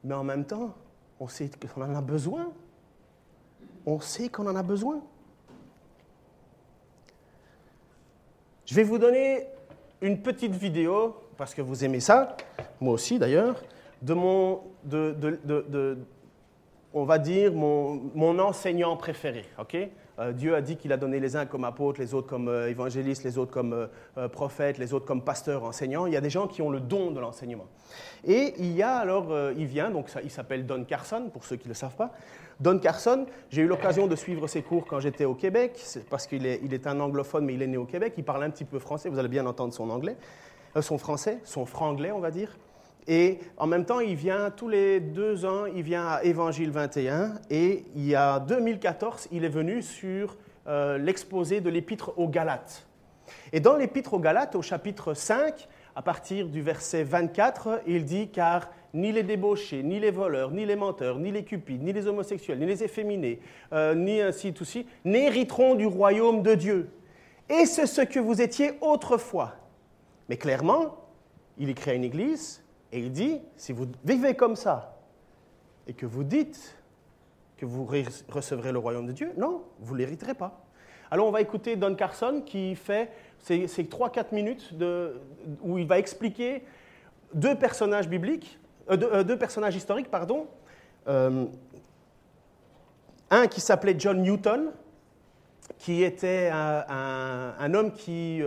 Mais en même temps, on sait qu'on en a besoin. On sait qu'on en a besoin. Je vais vous donner une petite vidéo, parce que vous aimez ça, moi aussi d'ailleurs de mon, de, on va dire, mon, enseignant préféré. euh, Dieu a dit qu'il a donné les uns comme apôtres, les autres comme euh, évangélistes, les autres comme euh, prophètes, les autres comme pasteurs, enseignants. Il y a des gens qui ont le don de l'enseignement. Et il y a alors, il vient, donc ça, il s'appelle Don Carson, pour ceux qui ne le savent pas. Don Carson, j'ai eu l'occasion de suivre ses cours quand j'étais au Québec, parce qu'il est, il est un anglophone, mais il est né au Québec. Il parle un petit peu français, vous allez bien entendre son anglais, son français, son franglais, on va dire. Et en même temps, il vient tous les deux ans, il vient à Évangile 21. Et il y a 2014, il est venu sur euh, l'exposé de l'épître aux Galates. Et dans l'épître aux Galates, au chapitre 5, à partir du verset 24, il dit Car ni les débauchés, ni les voleurs, ni les menteurs, ni les cupides, ni les homosexuels, ni les efféminés, euh, ni ainsi tout ci, n'hériteront du royaume de Dieu. Et c'est ce que vous étiez autrefois. Mais clairement, il écrit à une église et il dit, si vous vivez comme ça et que vous dites que vous recevrez le royaume de Dieu, non, vous ne l'hériterez pas. Alors on va écouter Don Carson qui fait ces, 3-4 minutes où il va expliquer deux personnages bibliques, euh, euh, deux, personnages historiques, pardon. Euh, un qui s'appelait John Newton, qui était un homme qui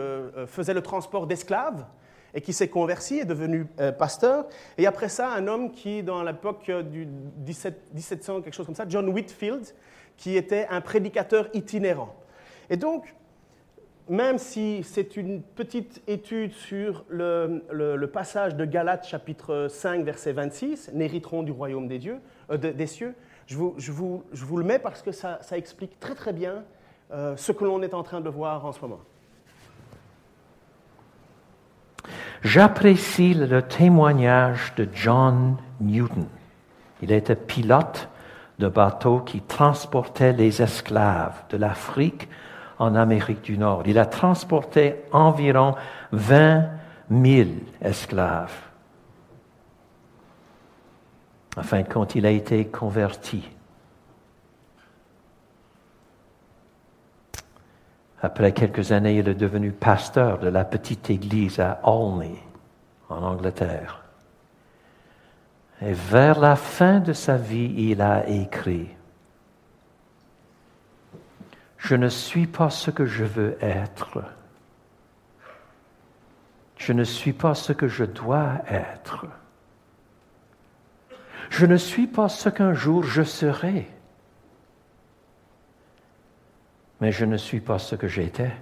faisait le transport d'esclaves et qui s'est converti, est devenu euh, pasteur. Et après ça, un homme qui, dans l'époque du 1700, quelque chose comme ça, John Whitfield, qui était un prédicateur itinérant. Et donc, même si c'est une petite étude sur le, passage de Galates chapitre 5 verset 26, n'hériteront du royaume des, dieux, euh, des cieux, je vous, le mets parce que ça, explique très très bien euh, ce que l'on est en train de voir en ce moment. J'apprécie le témoignage de John Newton. Il était pilote de bateau qui transportait les esclaves de l'Afrique en Amérique du Nord. Il a transporté environ 20 000 esclaves. Enfin, quand il a été converti, Après quelques années, il est devenu pasteur de la petite église à Olney, en Angleterre. Et vers la fin de sa vie, il a écrit, Je ne suis pas ce que je veux être. Je ne suis pas ce que je dois être. Je ne suis pas ce qu'un jour je serai mais je ne suis pas ce que j'étais.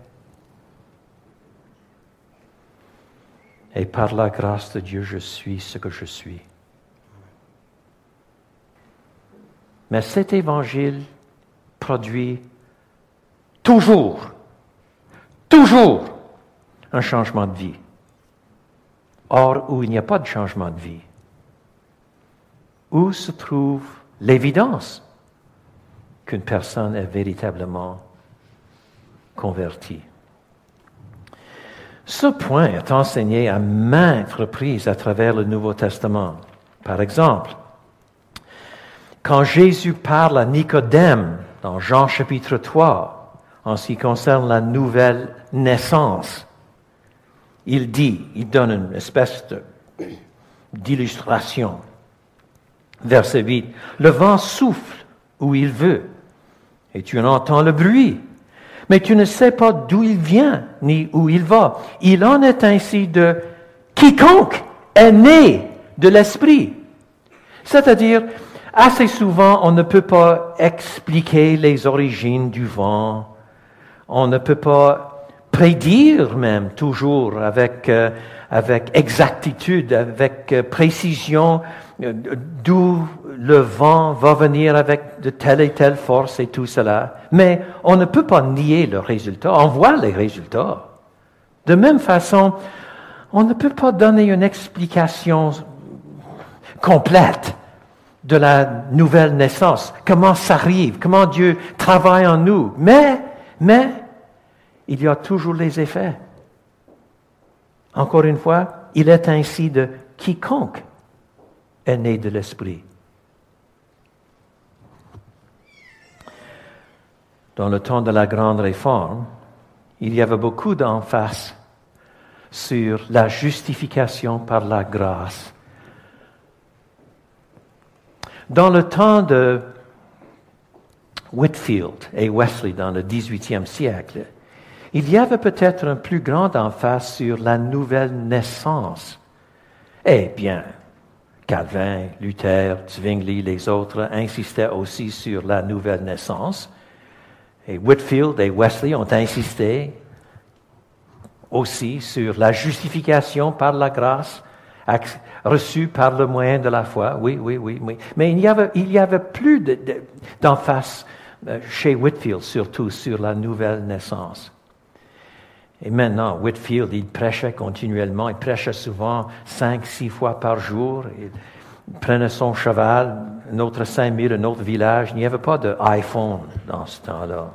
Et par la grâce de Dieu, je suis ce que je suis. Mais cet évangile produit toujours, toujours un changement de vie. Or, où il n'y a pas de changement de vie, où se trouve l'évidence qu'une personne est véritablement Ce point est enseigné à maintes reprises à travers le Nouveau Testament. Par exemple, Quand Jésus parle à Nicodème dans Jean chapitre 3, en ce qui concerne la nouvelle naissance, il dit, il donne une espèce d'illustration. Verset 8, le vent souffle où il veut, et tu en entends le bruit, mais tu ne sais pas d'où il vient ni où il va. Il en est ainsi de quiconque est né de l'Esprit. C'est-à-dire, assez souvent, on ne peut pas expliquer les origines du vent, on ne peut pas prédire même toujours avec, euh, avec exactitude, avec euh, précision, d'où le vent va venir avec de telle et telle force et tout cela. Mais on ne peut pas nier le résultat. On voit les résultats. De même façon, on ne peut pas donner une explication complète de la nouvelle naissance, comment ça arrive, comment Dieu travaille en nous? Mais, mais, il y a toujours les effets. Encore une fois, il est ainsi de quiconque est né de l'Esprit. Dans le temps de la grande réforme, il y avait beaucoup d'emphase sur la justification par la grâce. Dans le temps de Whitfield et Wesley dans le 18e siècle, il y avait peut-être un plus grand emphase sur la nouvelle naissance. Eh bien, Calvin, Luther, Zwingli, les autres insistaient aussi sur la nouvelle naissance. Et Whitfield et Wesley ont insisté aussi sur la justification par la grâce reçue par le moyen de la foi. Oui, oui, oui, oui. Mais il y avait, plus d'emphase euh, chez Whitfield, surtout sur la nouvelle naissance. Et maintenant, Whitfield, il prêchait continuellement, il prêchait souvent cinq, six fois par jour. Il prenait son cheval, un autre cinq mille, un autre village. Il n'y avait pas d'iPhone dans ce temps-là.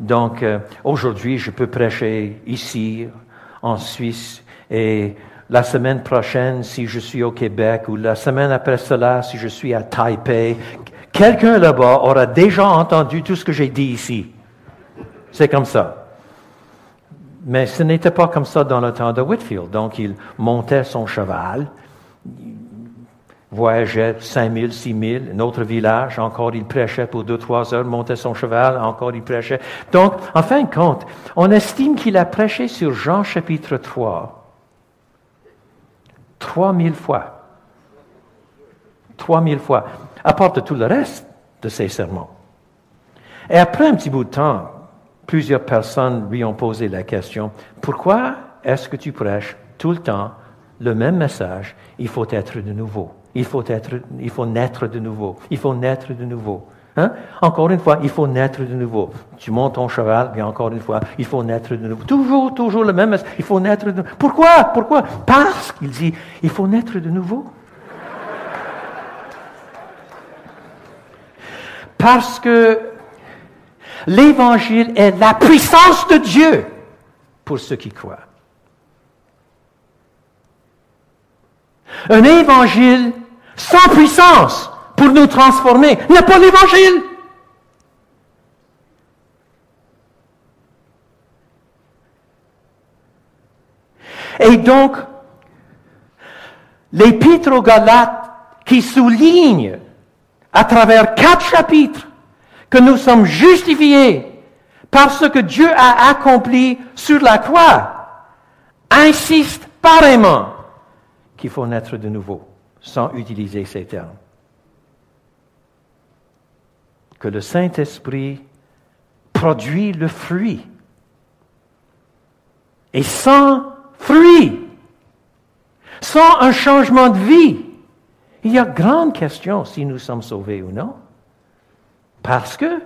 Donc, euh, aujourd'hui, je peux prêcher ici, en Suisse, et la semaine prochaine, si je suis au Québec, ou la semaine après cela, si je suis à Taipei, quelqu'un là-bas aura déjà entendu tout ce que j'ai dit ici. C'est comme ça. Mais ce n'était pas comme ça dans le temps de Whitfield. Donc, il montait son cheval, voyageait 5 000, 6 000, un autre village, encore il prêchait pour deux, trois heures, montait son cheval, encore il prêchait. Donc, en fin de compte, on estime qu'il a prêché sur Jean chapitre 3 3 000 fois. 3 000 fois, à part de tout le reste de ses sermons. Et après un petit bout de temps, plusieurs personnes lui ont posé la question, pourquoi est-ce que tu prêches tout le temps le même message? Il faut être de nouveau. Il faut, être, il faut naître de nouveau. Il faut naître de nouveau. Hein? Encore une fois, il faut naître de nouveau. Tu montes ton cheval, bien encore une fois, il faut naître de nouveau. Toujours, toujours le même message. Il faut naître de nouveau. Pourquoi? Pourquoi? Parce qu'il dit, il faut naître de nouveau. Parce que L'Évangile est la puissance de Dieu pour ceux qui croient. Un évangile sans puissance pour nous transformer n'est pas l'évangile. Et donc, l'épître aux Galates qui souligne à travers quatre chapitres que nous sommes justifiés par ce que Dieu a accompli sur la croix, insiste pareillement qu'il faut naître de nouveau, sans utiliser ces termes. Que le Saint-Esprit produit le fruit. Et sans fruit, sans un changement de vie, il y a grande question si nous sommes sauvés ou non. Parce que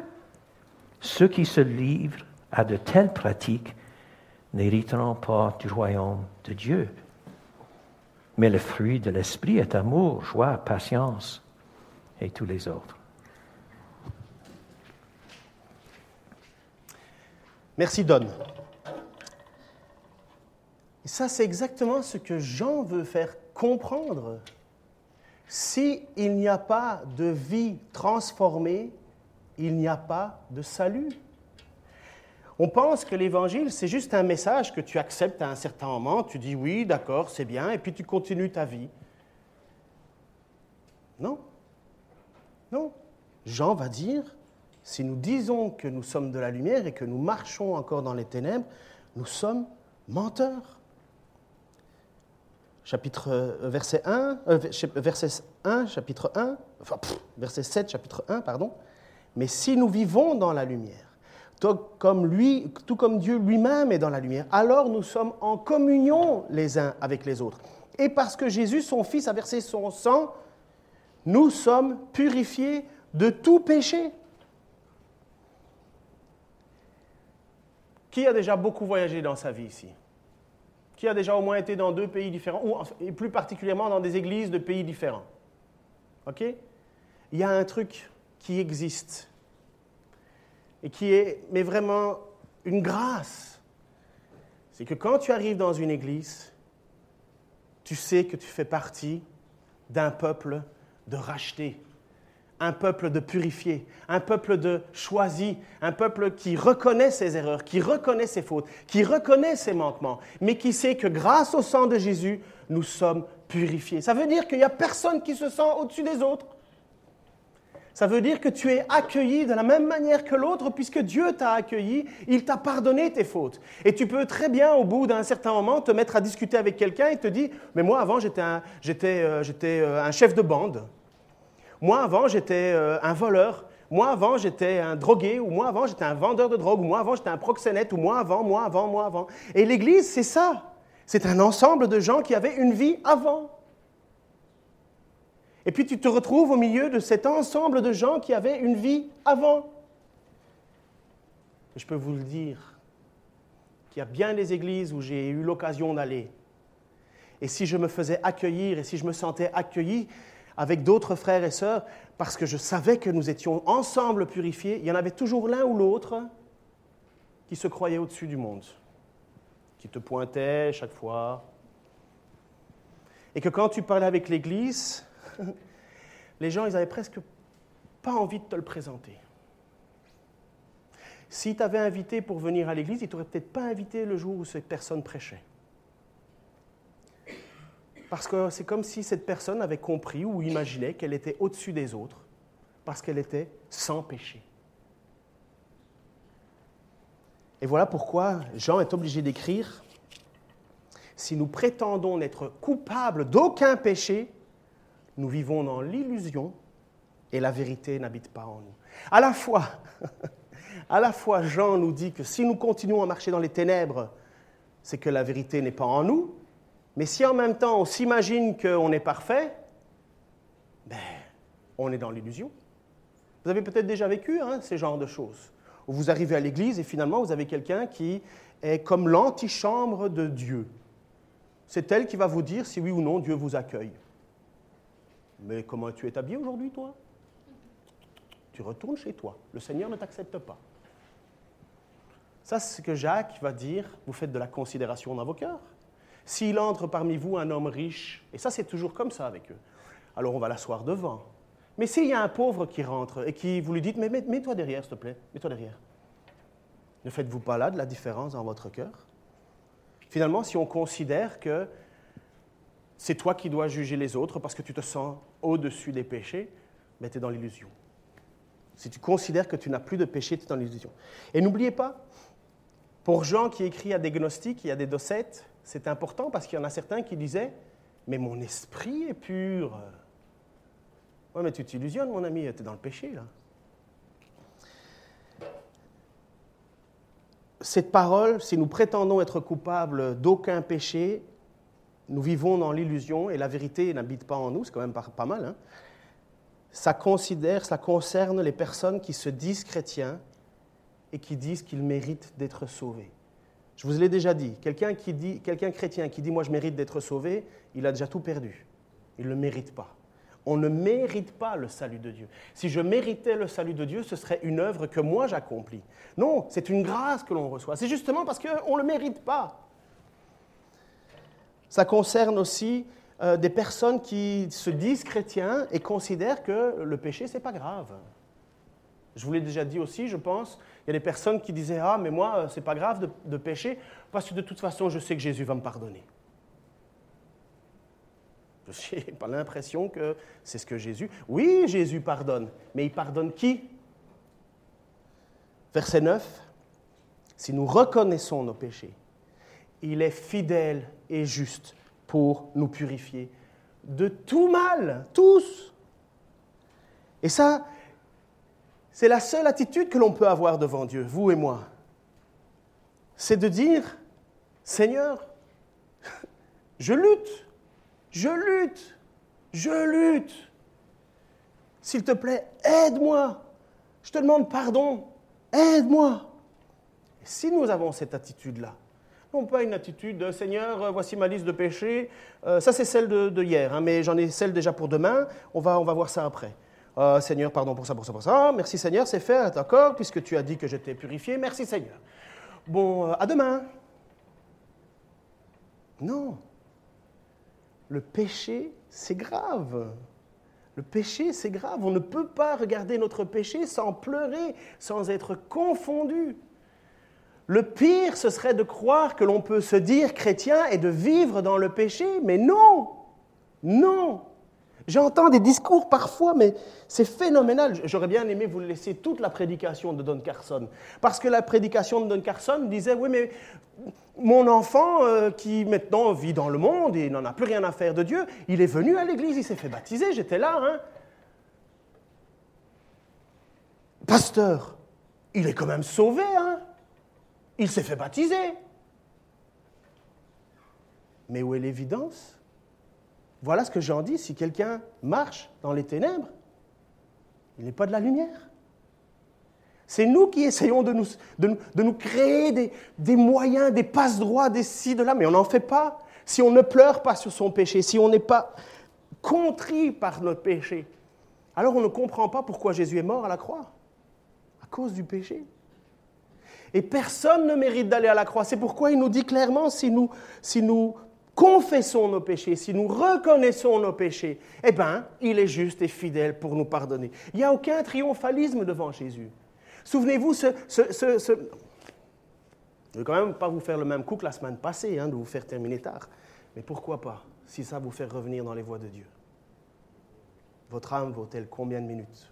ceux qui se livrent à de telles pratiques n'hériteront pas du royaume de Dieu. Mais le fruit de l'esprit est amour, joie, patience et tous les autres. Merci Don. Et ça, c'est exactement ce que Jean veut faire comprendre. S'il n'y a pas de vie transformée, il n'y a pas de salut. On pense que l'évangile, c'est juste un message que tu acceptes à un certain moment, tu dis oui, d'accord, c'est bien, et puis tu continues ta vie. Non. Non. Jean va dire, si nous disons que nous sommes de la lumière et que nous marchons encore dans les ténèbres, nous sommes menteurs. Chapitre, euh, verset 1, euh, verset 1, chapitre 1, enfin, verset 7, chapitre 1, pardon. Mais si nous vivons dans la lumière, tout comme, lui, tout comme Dieu lui-même est dans la lumière, alors nous sommes en communion les uns avec les autres. Et parce que Jésus, son Fils, a versé son sang, nous sommes purifiés de tout péché. Qui a déjà beaucoup voyagé dans sa vie ici? Qui a déjà au moins été dans deux pays différents, ou, et plus particulièrement dans des églises de pays différents? OK? Il y a un truc qui existe et qui est, mais vraiment, une grâce. C'est que quand tu arrives dans une église, tu sais que tu fais partie d'un peuple de racheté, un peuple de purifié, un peuple de choisi, un peuple qui reconnaît ses erreurs, qui reconnaît ses fautes, qui reconnaît ses manquements, mais qui sait que grâce au sang de Jésus, nous sommes purifiés. Ça veut dire qu'il n'y a personne qui se sent au-dessus des autres. Ça veut dire que tu es accueilli de la même manière que l'autre, puisque Dieu t'a accueilli, il t'a pardonné tes fautes. Et tu peux très bien, au bout d'un certain moment, te mettre à discuter avec quelqu'un et te dire, mais moi avant j'étais un, euh, euh, un chef de bande. Moi, avant, j'étais euh, un voleur. Moi, avant, j'étais un drogué. Ou moi, avant, j'étais un vendeur de drogue. Ou moi, avant, j'étais un proxénète. Ou moi, avant, moi, avant, moi, avant. Et l'Église, c'est ça. C'est un ensemble de gens qui avaient une vie avant. Et puis tu te retrouves au milieu de cet ensemble de gens qui avaient une vie avant. je peux vous le dire, qu'il y a bien des églises où j'ai eu l'occasion d'aller. Et si je me faisais accueillir et si je me sentais accueilli, avec d'autres frères et sœurs, parce que je savais que nous étions ensemble purifiés, il y en avait toujours l'un ou l'autre qui se croyait au-dessus du monde, qui te pointait chaque fois. Et que quand tu parlais avec l'Église, les gens, ils n'avaient presque pas envie de te le présenter. Si tu avais invité pour venir à l'église, ils t'auraient peut-être pas invité le jour où cette personne prêchait. Parce que c'est comme si cette personne avait compris ou imaginait qu'elle était au-dessus des autres, parce qu'elle était sans péché. Et voilà pourquoi Jean est obligé d'écrire, si nous prétendons n'être coupables d'aucun péché, nous vivons dans l'illusion et la vérité n'habite pas en nous. À la fois, <laughs> à la fois Jean nous dit que si nous continuons à marcher dans les ténèbres, c'est que la vérité n'est pas en nous, mais si en même temps on s'imagine qu'on est parfait, ben, on est dans l'illusion. Vous avez peut-être déjà vécu hein, ces genres de choses. Vous arrivez à l'église et finalement vous avez quelqu'un qui est comme l'antichambre de Dieu. C'est elle qui va vous dire si oui ou non Dieu vous accueille. Mais comment tu es habillé aujourd'hui, toi? Tu retournes chez toi. Le Seigneur ne t'accepte pas. Ça, c'est ce que Jacques va dire. Vous faites de la considération dans vos cœurs. S'il entre parmi vous un homme riche, et ça c'est toujours comme ça avec eux, alors on va l'asseoir devant. Mais s'il y a un pauvre qui rentre et qui vous lui dites, mais mets-toi derrière, s'il te plaît, mets-toi derrière. Ne faites-vous pas là de la différence dans votre cœur? Finalement, si on considère que c'est toi qui dois juger les autres parce que tu te sens au-dessus des péchés, mais tu es dans l'illusion. Si tu considères que tu n'as plus de péché, tu es dans l'illusion. Et n'oubliez pas, pour Jean qui écrit à des gnostiques, il y a des docettes, c'est important parce qu'il y en a certains qui disaient Mais mon esprit est pur. Oui, mais tu t'illusionnes, mon ami, tu es dans le péché, là. Cette parole, si nous prétendons être coupables d'aucun péché, nous vivons dans l'illusion et la vérité n'habite pas en nous, c'est quand même pas, mal. Hein. Ça considère, ça concerne les personnes qui se disent chrétiens et qui disent qu'ils méritent d'être sauvés. Je vous l'ai déjà dit, quelqu'un qui dit, quelqu'un chrétien qui dit moi je mérite d'être sauvé, il a déjà tout perdu. Il ne le mérite pas. On ne mérite pas le salut de Dieu. Si je méritais le salut de Dieu, ce serait une œuvre que moi j'accomplis. Non, c'est une grâce que l'on reçoit. C'est justement parce qu'on ne le mérite pas. Ça concerne aussi euh, des personnes qui se disent chrétiens et considèrent que le péché, c'est pas grave. Je vous l'ai déjà dit aussi, je pense. Il y a des personnes qui disaient Ah, mais moi, euh, c'est pas grave de, de pécher parce que de toute façon, je sais que Jésus va me pardonner. Je <laughs> n'ai pas l'impression que c'est ce que Jésus. Oui, Jésus pardonne, mais il pardonne qui? Verset 9. Si nous reconnaissons nos péchés, il est fidèle et juste pour nous purifier de tout mal, tous. Et ça, c'est la seule attitude que l'on peut avoir devant Dieu, vous et moi. C'est de dire, Seigneur, <laughs> je lutte, je lutte, je lutte. S'il te plaît, aide-moi. Je te demande pardon, aide-moi. Si nous avons cette attitude-là, pas une attitude de Seigneur, euh, voici ma liste de péchés, euh, ça c'est celle de, hier, hein, mais j'en ai celle déjà pour demain, on va, on va voir ça après. Euh, Seigneur, pardon pour ça, pour ça, pour ça. Merci Seigneur, c'est fait, d'accord, puisque tu as dit que j'étais purifié. Merci Seigneur. Bon, à demain. Non. Le péché, c'est grave. Le péché, c'est grave. On ne peut pas regarder notre péché sans pleurer, sans être confondu. Le pire, ce serait de croire que l'on peut se dire chrétien et de vivre dans le péché, mais non, non. J'entends des discours parfois, mais c'est phénoménal. J'aurais bien aimé vous laisser toute la prédication de Don Carson. Parce que la prédication de Don Carson disait, oui, mais mon enfant euh, qui maintenant vit dans le monde et n'en a plus rien à faire de Dieu, il est venu à l'église, il s'est fait baptiser, j'étais là. Hein. Pasteur, il est quand même sauvé, hein. Il s'est fait baptiser. Mais où est l'évidence? Voilà ce que j'en dis, si quelqu'un marche dans les ténèbres, il n'est pas de la lumière. C'est nous qui essayons de nous, de nous, créer des, des, moyens, des passe-droits, des ci, de là, mais on n'en fait pas. Si on ne pleure pas sur son péché, si on n'est pas contrit par notre péché, alors on ne comprend pas pourquoi Jésus est mort à la croix. À cause du péché. Et personne ne mérite d'aller à la croix. C'est pourquoi il nous dit clairement, si nous, confessons nos péchés, si nous reconnaissons nos péchés, eh bien, il est juste et fidèle pour nous pardonner. Il n'y a aucun triomphalisme devant Jésus. Souvenez-vous, je ne vais quand même pas vous faire le même coup que la semaine passée, hein, de vous faire terminer tard. Mais pourquoi pas, si ça vous fait revenir dans les voies de Dieu Votre âme vaut-elle combien de minutes?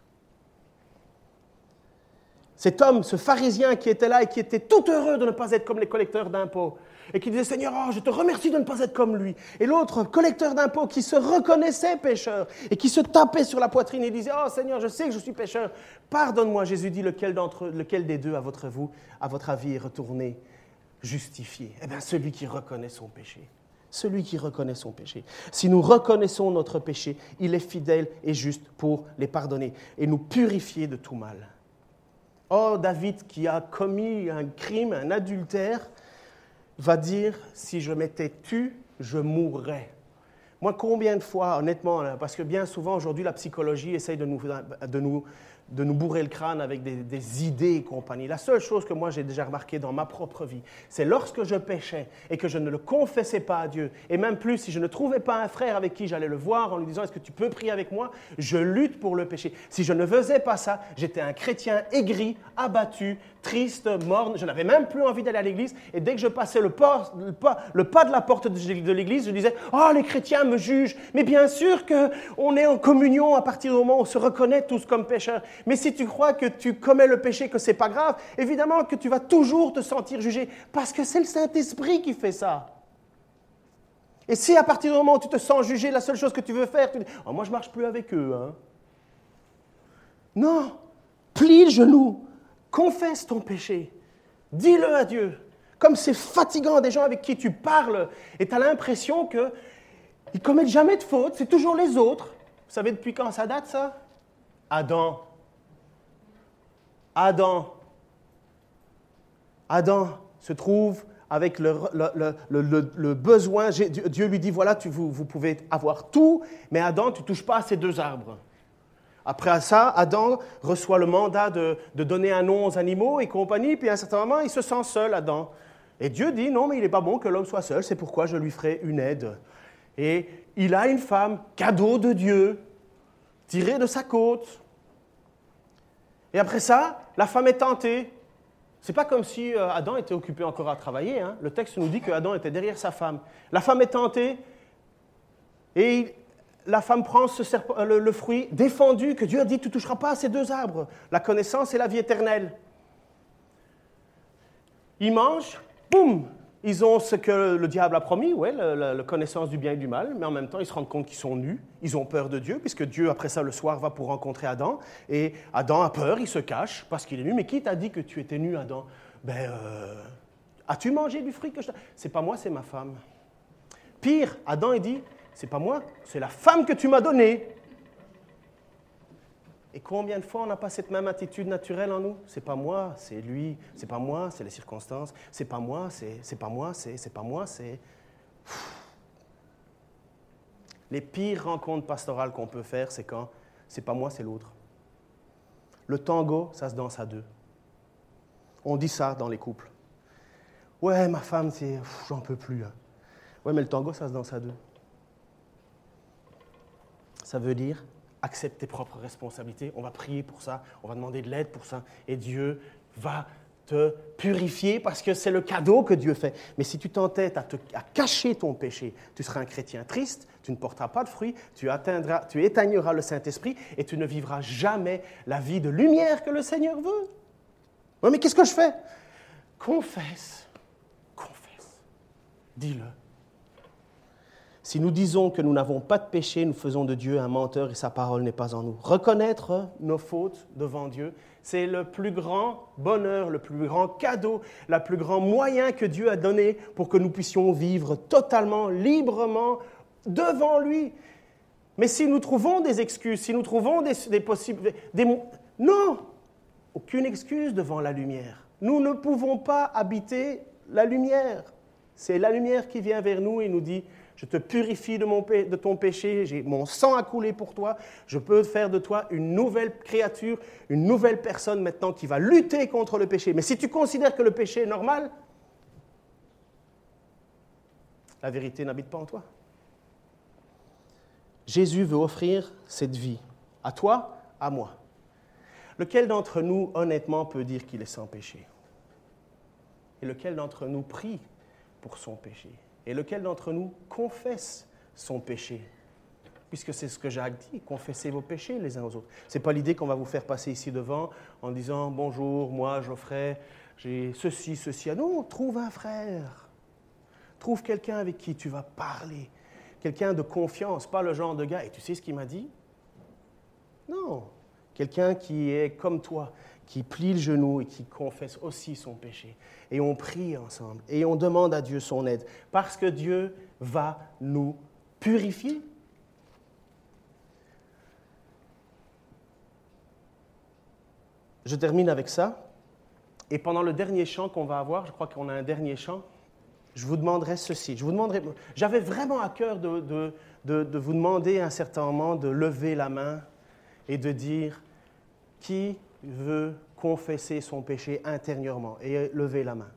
Cet homme, ce pharisien qui était là et qui était tout heureux de ne pas être comme les collecteurs d'impôts, et qui disait Seigneur, oh, je te remercie de ne pas être comme lui. Et l'autre, collecteur d'impôts, qui se reconnaissait pécheur et qui se tapait sur la poitrine et disait Oh Seigneur, je sais que je suis pécheur. Pardonne-moi. Jésus dit lequel, d'entre, lequel des deux, à votre, vous, à votre avis, est retourné justifié? Eh bien, celui qui reconnaît son péché. Celui qui reconnaît son péché. Si nous reconnaissons notre péché, il est fidèle et juste pour les pardonner et nous purifier de tout mal. Oh, David qui a commis un crime, un adultère, va dire, si je m'étais tu, je mourrais. Moi, combien de fois, honnêtement, parce que bien souvent aujourd'hui, la psychologie essaye de nous, de nous de nous bourrer le crâne avec des, idées et compagnie. La seule chose que moi j'ai déjà remarqué dans ma propre vie, c'est lorsque je péchais et que je ne le confessais pas à Dieu, et même plus si je ne trouvais pas un frère avec qui j'allais le voir en lui disant est-ce que tu peux prier avec moi, je lutte pour le péché. Si je ne faisais pas ça, j'étais un chrétien aigri, abattu, triste, morne, je n'avais même plus envie d'aller à l'église, et dès que je passais le pas, le pas, de la porte de l'église, je disais oh les chrétiens me jugent, mais bien sûr qu'on est en communion à partir du moment où on se reconnaît tous comme pécheurs. Mais si tu crois que tu commets le péché, que ce n'est pas grave, évidemment que tu vas toujours te sentir jugé, parce que c'est le Saint-Esprit qui fait ça. Et si à partir du moment où tu te sens jugé, la seule chose que tu veux faire, tu dis oh, Moi, je marche plus avec eux. Hein. Non, plie le genou, confesse ton péché, dis-le à Dieu. Comme c'est fatigant des gens avec qui tu parles et tu as l'impression qu'ils ne commettent jamais de faute, c'est toujours les autres. Vous savez depuis quand ça date, ça? Adam. Adam. Adam se trouve avec le, besoin. Dieu lui dit, voilà, vous, pouvez avoir tout, mais Adam, tu ne touches pas à ces deux arbres. Après ça, Adam reçoit le mandat de, donner un nom aux animaux et compagnie, puis à un certain moment, il se sent seul, Adam. Et Dieu dit, non, mais il n'est pas bon que l'homme soit seul, c'est pourquoi je lui ferai une aide. Et il a une femme, cadeau de Dieu, tirée de sa côte. Et après ça, la femme est tentée. C'est pas comme si euh, Adam était occupé encore à travailler. Hein. Le texte nous dit que Adam était derrière sa femme. La femme est tentée et la femme prend euh, le, fruit défendu que Dieu a dit tu ne toucheras pas à ces deux arbres, la connaissance et la vie éternelle. Ils mangent, boum, ils ont ce que le diable a promis, ouais, la, connaissance du bien et du mal, mais en même temps, ils se rendent compte qu'ils sont nus, ils ont peur de Dieu, puisque Dieu, après ça, le soir, va pour rencontrer Adam, et Adam a peur, il se cache parce qu'il est nu. Mais qui t'a dit que tu étais nu, Adam? Ben, euh, as-tu mangé du fruit que je C'est pas moi, c'est ma femme. Pire, Adam, il dit, c'est pas moi, c'est la femme que tu m'as donnée. Et combien de fois on n'a pas cette même attitude naturelle en nous? C'est pas moi, c'est lui. C'est pas moi, c'est les circonstances. C'est pas moi, c'est pas moi, c'est pas moi, c'est. Les pires rencontres pastorales qu'on peut faire, c'est quand c'est pas moi, c'est l'autre. Le tango, ça se danse à deux. On dit ça dans les couples. Ouais, ma femme, c'est. J'en peux plus. Hein. Ouais, mais le tango, ça se danse à deux. Ça veut dire accepte tes propres responsabilités. On va prier pour ça, on va demander de l'aide pour ça. Et Dieu va te purifier parce que c'est le cadeau que Dieu fait. Mais si tu t'entêtes à, à, cacher ton péché, tu seras un chrétien triste, tu ne porteras pas de fruits, tu, atteindras, tu éteigneras le Saint-Esprit et tu ne vivras jamais la vie de lumière que le Seigneur veut. Oui, mais qu'est-ce que je fais? Confesse, confesse, dis-le. Si nous disons que nous n'avons pas de péché, nous faisons de Dieu un menteur et sa parole n'est pas en nous. Reconnaître nos fautes devant Dieu, c'est le plus grand bonheur, le plus grand cadeau, le plus grand moyen que Dieu a donné pour que nous puissions vivre totalement, librement devant lui. Mais si nous trouvons des excuses, si nous trouvons des, des possibles... non, aucune excuse devant la lumière. Nous ne pouvons pas habiter la lumière. C'est la lumière qui vient vers nous et nous dit, je te purifie de, ton péché, j'ai mon sang a coulé pour toi, je peux faire de toi une nouvelle créature, une nouvelle personne maintenant qui va lutter contre le péché. Mais si tu considères que le péché est normal, la vérité n'habite pas en toi. Jésus veut offrir cette vie à toi, à moi. Lequel d'entre nous, honnêtement, peut dire qu'il est sans péché? Et lequel d'entre nous prie pour son péché? Et lequel d'entre nous confesse son péché Puisque c'est ce que Jacques dit, confessez vos péchés les uns aux autres. Ce n'est pas l'idée qu'on va vous faire passer ici devant en disant Bonjour, moi Geoffrey, j'ai ceci, ceci. Non, trouve un frère. Trouve quelqu'un avec qui tu vas parler. Quelqu'un de confiance, pas le genre de gars. Et tu sais ce qu'il m'a dit? Non. Quelqu'un qui est comme toi, qui plie le genou et qui confesse aussi son péché. Et on prie ensemble et on demande à Dieu son aide parce que Dieu va nous purifier. Je termine avec ça. Et pendant le dernier chant qu'on va avoir, je crois qu'on a un dernier chant, je vous demanderai ceci. Je vous demanderai, j'avais vraiment à cœur de, de, de vous demander à un certain moment de lever la main et de dire qui veut confesser son péché intérieurement et lever la main.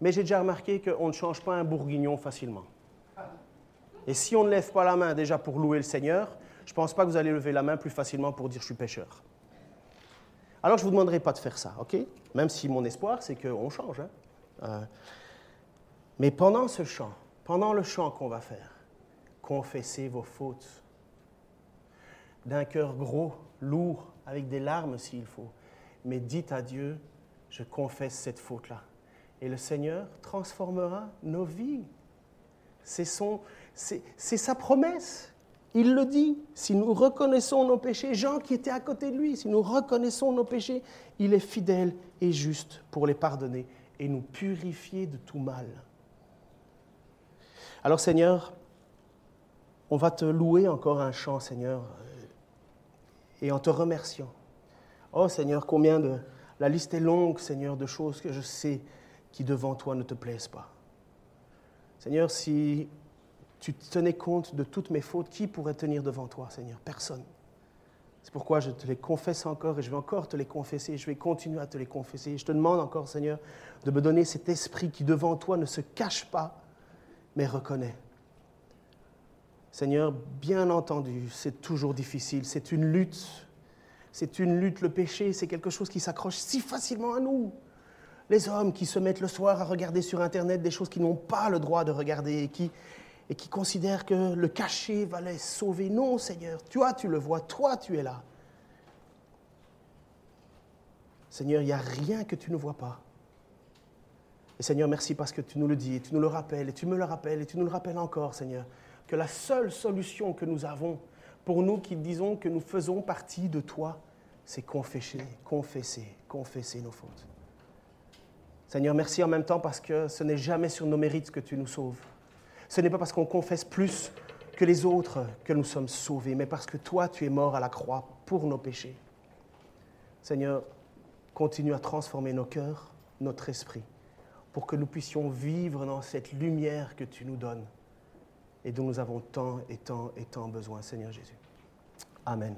Mais j'ai déjà remarqué qu'on ne change pas un bourguignon facilement. Et si on ne lève pas la main déjà pour louer le Seigneur, je ne pense pas que vous allez lever la main plus facilement pour dire je suis pécheur. Alors je ne vous demanderai pas de faire ça, ok? Même si mon espoir, c'est qu'on change. Hein. Euh, mais pendant ce chant, pendant le chant qu'on va faire, confessez vos fautes d'un cœur gros, lourd, avec des larmes s'il faut. Mais dites à Dieu, je confesse cette faute-là. Et le Seigneur transformera nos vies. C'est, sa promesse. Il le dit. Si nous reconnaissons nos péchés, Jean qui était à côté de lui, si nous reconnaissons nos péchés, il est fidèle et juste pour les pardonner et nous purifier de tout mal. Alors Seigneur, on va te louer encore un chant, Seigneur, et en te remerciant. Oh Seigneur, combien de... La liste est longue, Seigneur, de choses que je sais qui devant toi ne te plaisent pas. Seigneur, si tu tenais compte de toutes mes fautes, qui pourrait tenir devant toi, Seigneur? Personne. C'est pourquoi je te les confesse encore et je vais encore te les confesser, je vais continuer à te les confesser. Je te demande encore, Seigneur, de me donner cet esprit qui devant toi ne se cache pas, mais reconnaît. Seigneur, bien entendu, c'est toujours difficile, c'est une lutte. C'est une lutte, le péché, c'est quelque chose qui s'accroche si facilement à nous. Les hommes qui se mettent le soir à regarder sur Internet des choses qu'ils n'ont pas le droit de regarder et qui, et qui considèrent que le cacher va les sauver. Non, Seigneur, toi tu le vois, toi tu es là. Seigneur, il n'y a rien que tu ne vois pas. Et Seigneur, merci parce que tu nous le dis, et tu nous le rappelles, et tu me le rappelles, et tu nous le rappelles encore, Seigneur, que la seule solution que nous avons pour nous qui disons que nous faisons partie de toi, c'est confesser, confesser, confesser nos fautes. Seigneur, merci en même temps parce que ce n'est jamais sur nos mérites que tu nous sauves. Ce n'est pas parce qu'on confesse plus que les autres que nous sommes sauvés, mais parce que toi, tu es mort à la croix pour nos péchés. Seigneur, continue à transformer nos cœurs, notre esprit, pour que nous puissions vivre dans cette lumière que tu nous donnes et dont nous avons tant et tant et tant besoin, Seigneur Jésus. Amen.